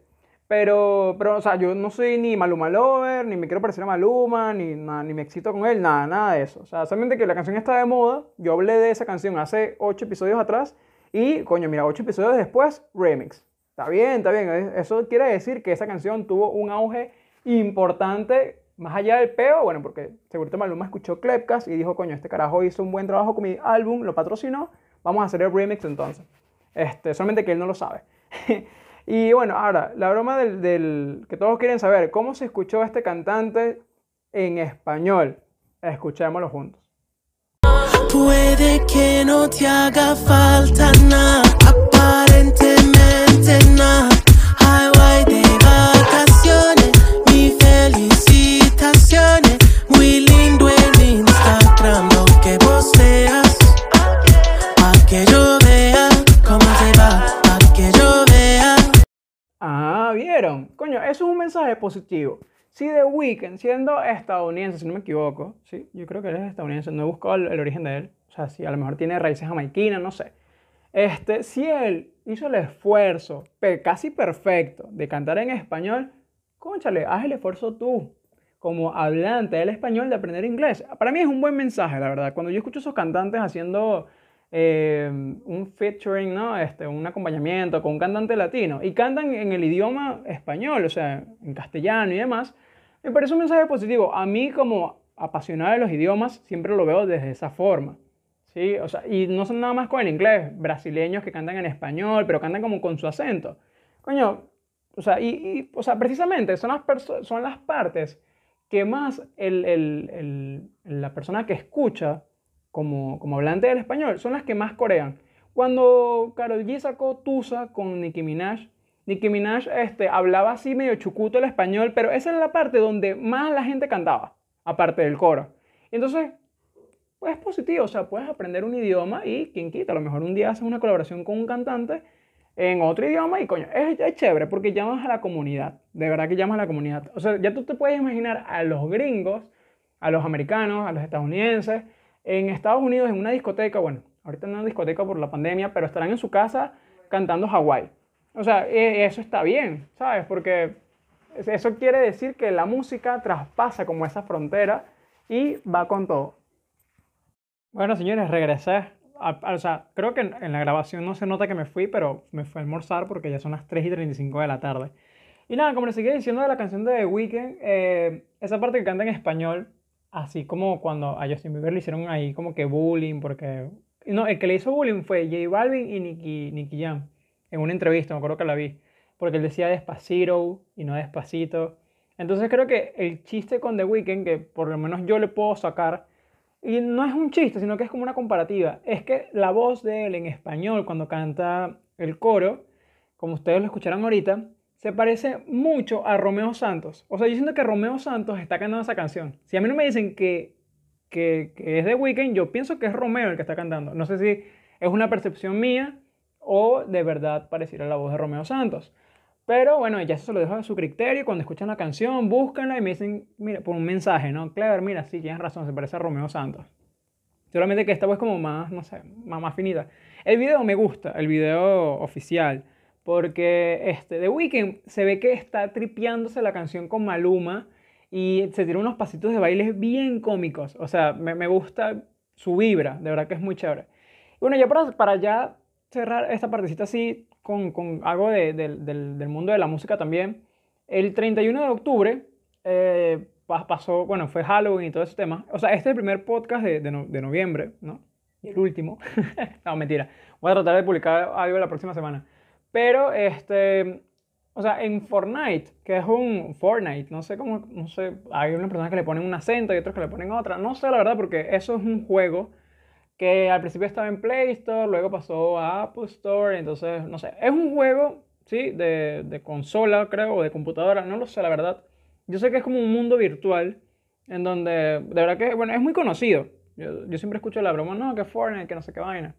Pero, pero, o sea, yo no soy ni Maluma Lover, ni me quiero parecer a Maluma, ni, nada, ni me excito con él, nada, nada de eso. O sea, solamente que la canción está de moda. Yo hablé de esa canción hace ocho episodios atrás y, coño, mira, ocho episodios después, remix. Está bien, está bien. Es- Eso quiere decir que esa canción tuvo un auge importante más allá del peo, bueno, porque seguramente Maluma escuchó Clepcast y dijo, coño, este carajo hizo un buen trabajo con mi álbum, lo patrocinó, vamos a hacer el remix entonces. Este, solamente que él no lo sabe. y bueno, ahora, la broma del, que todos quieren saber, ¿cómo se escuchó este cantante en español? Escuchémoslo juntos. Puede que no te haga falta nada, aparentemente nada. Eso es un mensaje positivo. Si The Weeknd, siendo estadounidense, si no me equivoco, sí, yo creo que él es estadounidense, no he buscado el, origen de él, o sea, si a lo mejor tiene raíces jamaiquinas, no sé. Este, si él hizo el esfuerzo, casi perfecto, de cantar en español, cónchale, haz el esfuerzo tú, como hablante del español, de aprender inglés. Para mí es un buen mensaje, la verdad. Cuando yo escucho esos cantantes haciendo eh, un featuring, ¿no? Este, un acompañamiento con un cantante latino y cantan en el idioma español, o sea, en castellano y demás, me parece un mensaje positivo. A mí como apasionado de los idiomas siempre lo veo desde esa forma. ¿sí? O sea, y no son nada más con el inglés, brasileños que cantan en español, pero cantan como con su acento. Coño, o sea, y, y, o sea precisamente son las, son las partes que más el, el- el- la persona que escucha como, como hablante del español son las que más corean. Cuando Karol G sacó Tusa con Nicki Minaj, Nicki Minaj este, hablaba así medio chucuto el español, pero esa era la parte donde más la gente cantaba, aparte del coro. Entonces, pues es positivo, o sea, puedes aprender un idioma y quien quita, a lo mejor un día haces una colaboración con un cantante en otro idioma y coño, es, es chévere porque llamas a la comunidad, de verdad que llamas a la comunidad. O sea, ya tú te puedes imaginar a los gringos, a los americanos, a los estadounidenses, en Estados Unidos en una discoteca, bueno, ahorita no en una discoteca por la pandemia, pero estarán en su casa cantando Hawái. O sea, e- eso está bien, ¿sabes? Porque eso quiere decir que la música traspasa como esa frontera y va con todo. Bueno, señores, regresé. O sea, creo que en la grabación no se nota que me fui, pero me fui a almorzar porque ya son las 3 y 35 de la tarde. Y nada, como les seguía diciendo de la canción de The Weeknd, eh, esa parte que canta en español, así como cuando a Justin Bieber le hicieron ahí como que bullying, porque... No, el que le hizo bullying fue J Balvin y Nicky, Nicky Jam, en una entrevista, me acuerdo que la vi, porque él decía despacito y no despacito. Entonces creo que el chiste con The Weeknd, que por lo menos yo le puedo sacar, y no es un chiste, sino que es como una comparativa, es que la voz de él en español, cuando canta el coro, como ustedes lo escucharon ahorita, se parece mucho a Romeo Santos. O sea, yo siento que Romeo Santos está cantando esa canción. Si a mí no me dicen que, que, es The Weeknd, yo pienso que es Romeo el que está cantando. No sé si es una percepción mía o de verdad pareciera la voz de Romeo Santos. Pero bueno, ya se lo dejo a su criterio. Cuando escuchan la canción, búsquenla y me dicen, mira, por un mensaje, ¿no? Clever, mira, sí, tienes razón, se parece a Romeo Santos. Solamente que esta voz es como más, no sé, más, más finita. El video me gusta, el video oficial, porque este, The Weeknd se ve que está tripeándose la canción con Maluma y se tira unos pasitos de baile bien cómicos. O sea, me, me gusta su vibra, de verdad que es muy chévere. Y bueno, ya para, para ya cerrar esta partecita así con, con algo de, del, del, mundo de la música también. El 31 de octubre eh, pasó, bueno, fue Halloween y todo ese tema. O sea, este es el primer podcast de, de, de noviembre, ¿no? Y el último. no, mentira. Voy a tratar de publicar algo la próxima semana. Pero, este, o sea, en Fortnite, que es un Fortnite, no sé cómo, no sé, hay unas personas que le ponen un acento y otros que le ponen otra. No sé la verdad, porque eso es un juego que al principio estaba en Play Store, luego pasó a Apple Store, entonces, no sé, es un juego, ¿sí? De, de, consola, creo, o de computadora, no lo sé, la verdad. Yo sé que es como un mundo virtual, en donde, de verdad que, bueno, es muy conocido. Yo, yo siempre escucho la broma, no, que Fortnite, que no sé qué vaina.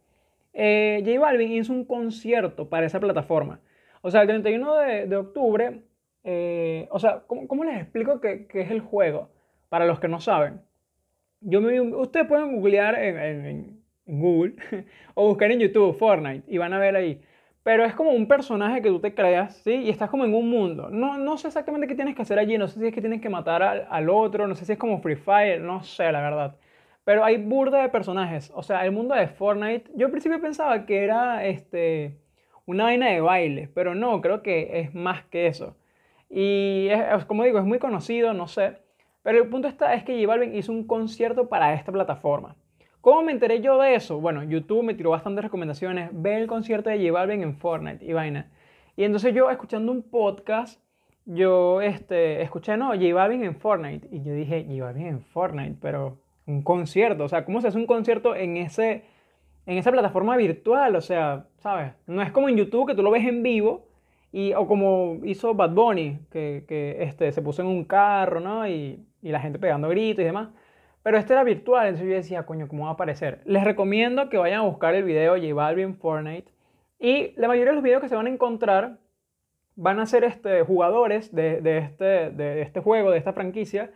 Eh, J Balvin hizo un concierto para esa plataforma. O sea, el 31 de, de octubre, eh, o sea, ¿cómo, ¿cómo, les explico qué, qué es el juego? Para los que no saben yo me, ustedes pueden googlear en, en, en, Google o buscar en YouTube Fortnite y van a ver ahí. Pero es como un personaje que tú te creas, ¿sí? Y estás como en un mundo. No, no sé exactamente qué tienes que hacer allí. No sé si es que tienes que matar al, al otro. No sé si es como Free Fire. No sé, la verdad. Pero hay burda de personajes. O sea, el mundo de Fortnite. Yo al principio pensaba que era este, una vaina de baile. Pero no, creo que es más que eso. Y es, como digo, es muy conocido, no sé. Pero el punto está es que J Balvin hizo un concierto para esta plataforma. ¿Cómo me enteré yo de eso? Bueno, YouTube me tiró bastantes recomendaciones. Ve el concierto de J Balvin en Fortnite y vaina. Y entonces yo, escuchando un podcast, yo este, escuché, no, J Balvin en Fortnite. Y yo dije, J Balvin en Fortnite, pero un concierto. O sea, ¿cómo se hace un concierto en, ese, en esa plataforma virtual? O sea, ¿sabes? No es como en YouTube que tú lo ves en vivo. Y, o como hizo Bad Bunny, que, que este, se puso en un carro, ¿no? Y y la gente pegando gritos y demás. Pero este era virtual, entonces yo decía, coño, ¿cómo va a aparecer? Les recomiendo que vayan a buscar el video J Balvin Fortnite. Y la mayoría de los videos que se van a encontrar van a ser este, jugadores de, de, este, de este juego, de esta franquicia,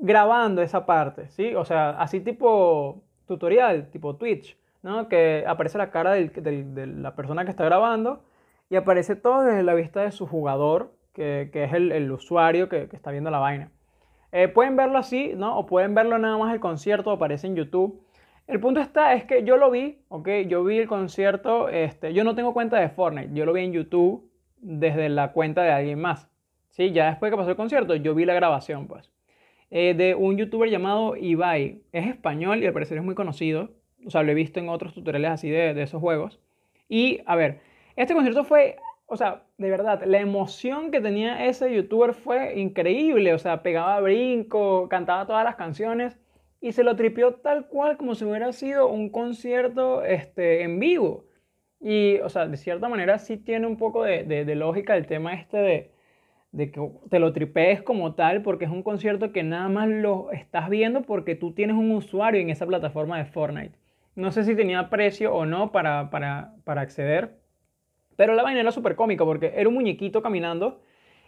grabando esa parte, ¿sí? O sea, así tipo tutorial, tipo Twitch, ¿no? Que aparece la cara de la persona que está grabando y aparece todo desde la vista de su jugador, que, es el, usuario que, que está viendo la vaina. Eh, pueden verlo así, ¿no? O pueden verlo nada más el concierto, aparece en YouTube. El punto está, es que yo lo vi, ¿ok? Yo vi el concierto, este, yo no tengo cuenta de Fortnite, yo lo vi en YouTube desde la cuenta de alguien más. ¿Sí? Ya después que pasó el concierto, yo vi la grabación, pues. Eh, de un youtuber llamado Ibai. Es español y al parecer es muy conocido. O sea, lo he visto en otros tutoriales así de, de esos juegos. Y, a ver, este concierto fue o sea, de verdad, la emoción que tenía ese youtuber fue increíble. O sea, pegaba brinco, cantaba todas las canciones y se lo tripió tal cual como si hubiera sido un concierto este, en vivo. Y, o sea, de cierta manera sí tiene un poco de, de, de lógica el tema este de, de que te lo tripees como tal, porque es un concierto que nada más lo estás viendo porque tú tienes un usuario en esa plataforma de Fortnite. No sé si tenía precio o no para, para, para acceder, pero la vaina era súper cómica porque era un muñequito caminando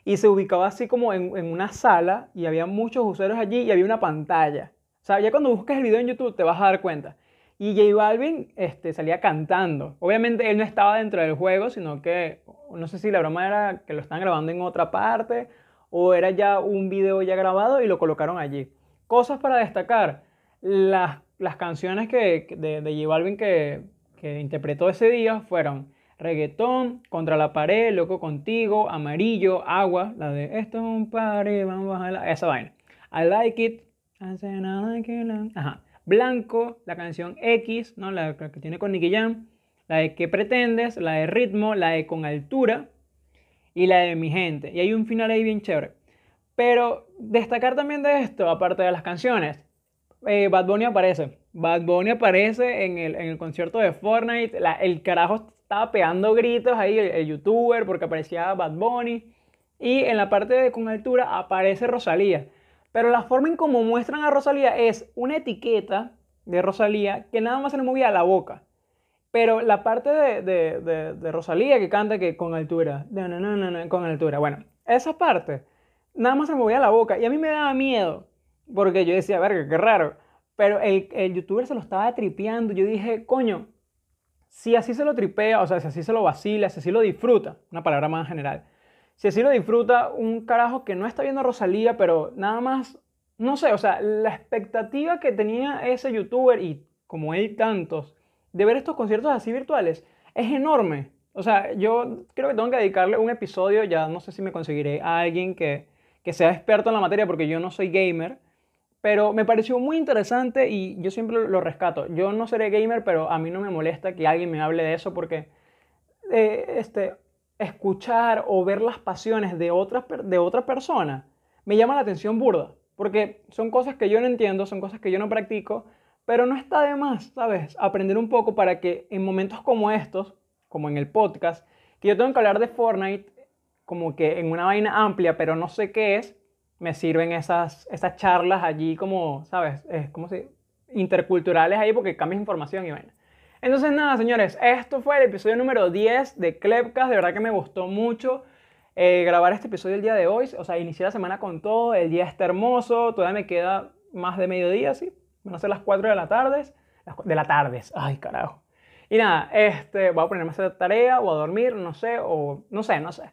y se ubicaba así como en, en, una sala y había muchos usuarios allí y había una pantalla. O sea, ya cuando buscas el video en YouTube te vas a dar cuenta. Y J Balvin este, salía cantando. Obviamente él no estaba dentro del juego, sino que no sé si la broma era que lo están grabando en otra parte o era ya un video ya grabado y lo colocaron allí. Cosas para destacar. Las, las canciones que, de, de J Balvin que, que interpretó ese día fueron reggaetón, contra la pared, loco contigo, amarillo, agua, la de esto es un pared, vamos a la... esa vaina. I like it, Ajá. Blanco, la canción X, ¿no? La que tiene con Nicky Jam, la de ¿Qué pretendes? La de ritmo, la de Con altura y la de Mi gente. Y hay un final ahí bien chévere. Pero destacar también de esto, aparte de las canciones, eh, Bad Bunny aparece. Bad Bunny aparece en el, en el concierto de Fortnite. el carajo estaba pegando gritos ahí, el, youtuber, porque aparecía Bad Bunny. Y en la parte de con altura aparece Rosalía. Pero la forma en cómo muestran a Rosalía es una etiqueta de Rosalía que nada más se le movía la boca. Pero la parte de, de, de, Rosalía que canta que con altura, no, no, no, no, con altura. Bueno, esa parte nada más se movía la boca y a mí me daba miedo porque yo decía, verga, qué raro. Pero el, el youtuber se lo estaba tripeando. Yo dije, coño, si así se lo tripea, o sea, si así se lo vacila, si así lo disfruta, una palabra más general, si así lo disfruta un carajo que no está viendo a Rosalía, pero nada más, no sé, o sea, la expectativa que tenía ese youtuber y como él tantos, de ver estos conciertos así virtuales, es enorme. O sea, yo creo que tengo que dedicarle un episodio, ya no sé si me conseguiré a alguien que, que sea experto en la materia, porque yo no soy gamer, pero me pareció muy interesante y yo siempre lo rescato. Yo no seré gamer, pero a mí no me molesta que alguien me hable de eso porque eh, este, escuchar o ver las pasiones de otra, de otra persona me llama la atención burda, porque son cosas que yo no entiendo, son cosas que yo no practico, pero no está de más, ¿sabes? Aprender un poco para que en momentos como estos, como en el podcast, que yo tengo que hablar de Fortnite como que en una vaina amplia, pero no sé qué es, me sirven esas, esas charlas allí como, ¿sabes? Es como si interculturales ahí porque cambias información y vaina. Entonces nada, señores, esto fue el episodio número 10 de Clepcast. De verdad que me gustó mucho eh, grabar este episodio el día de hoy. O sea, inicié la semana con todo. El día está hermoso. Todavía me queda más de mediodía, ¿sí? Van a ser las 4 de la tarde. De la tarde. Ay, carajo. Y nada, este, voy a ponerme a hacer tarea o a dormir, no sé, o no sé, no sé.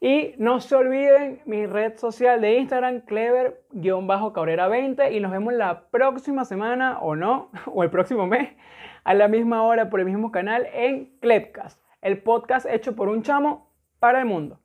Y no se olviden mi red social de Instagram, clever-cabrera20. Y nos vemos la próxima semana, o no, o el próximo mes, a la misma hora por el mismo canal en Clepcast, el podcast hecho por un chamo para el mundo.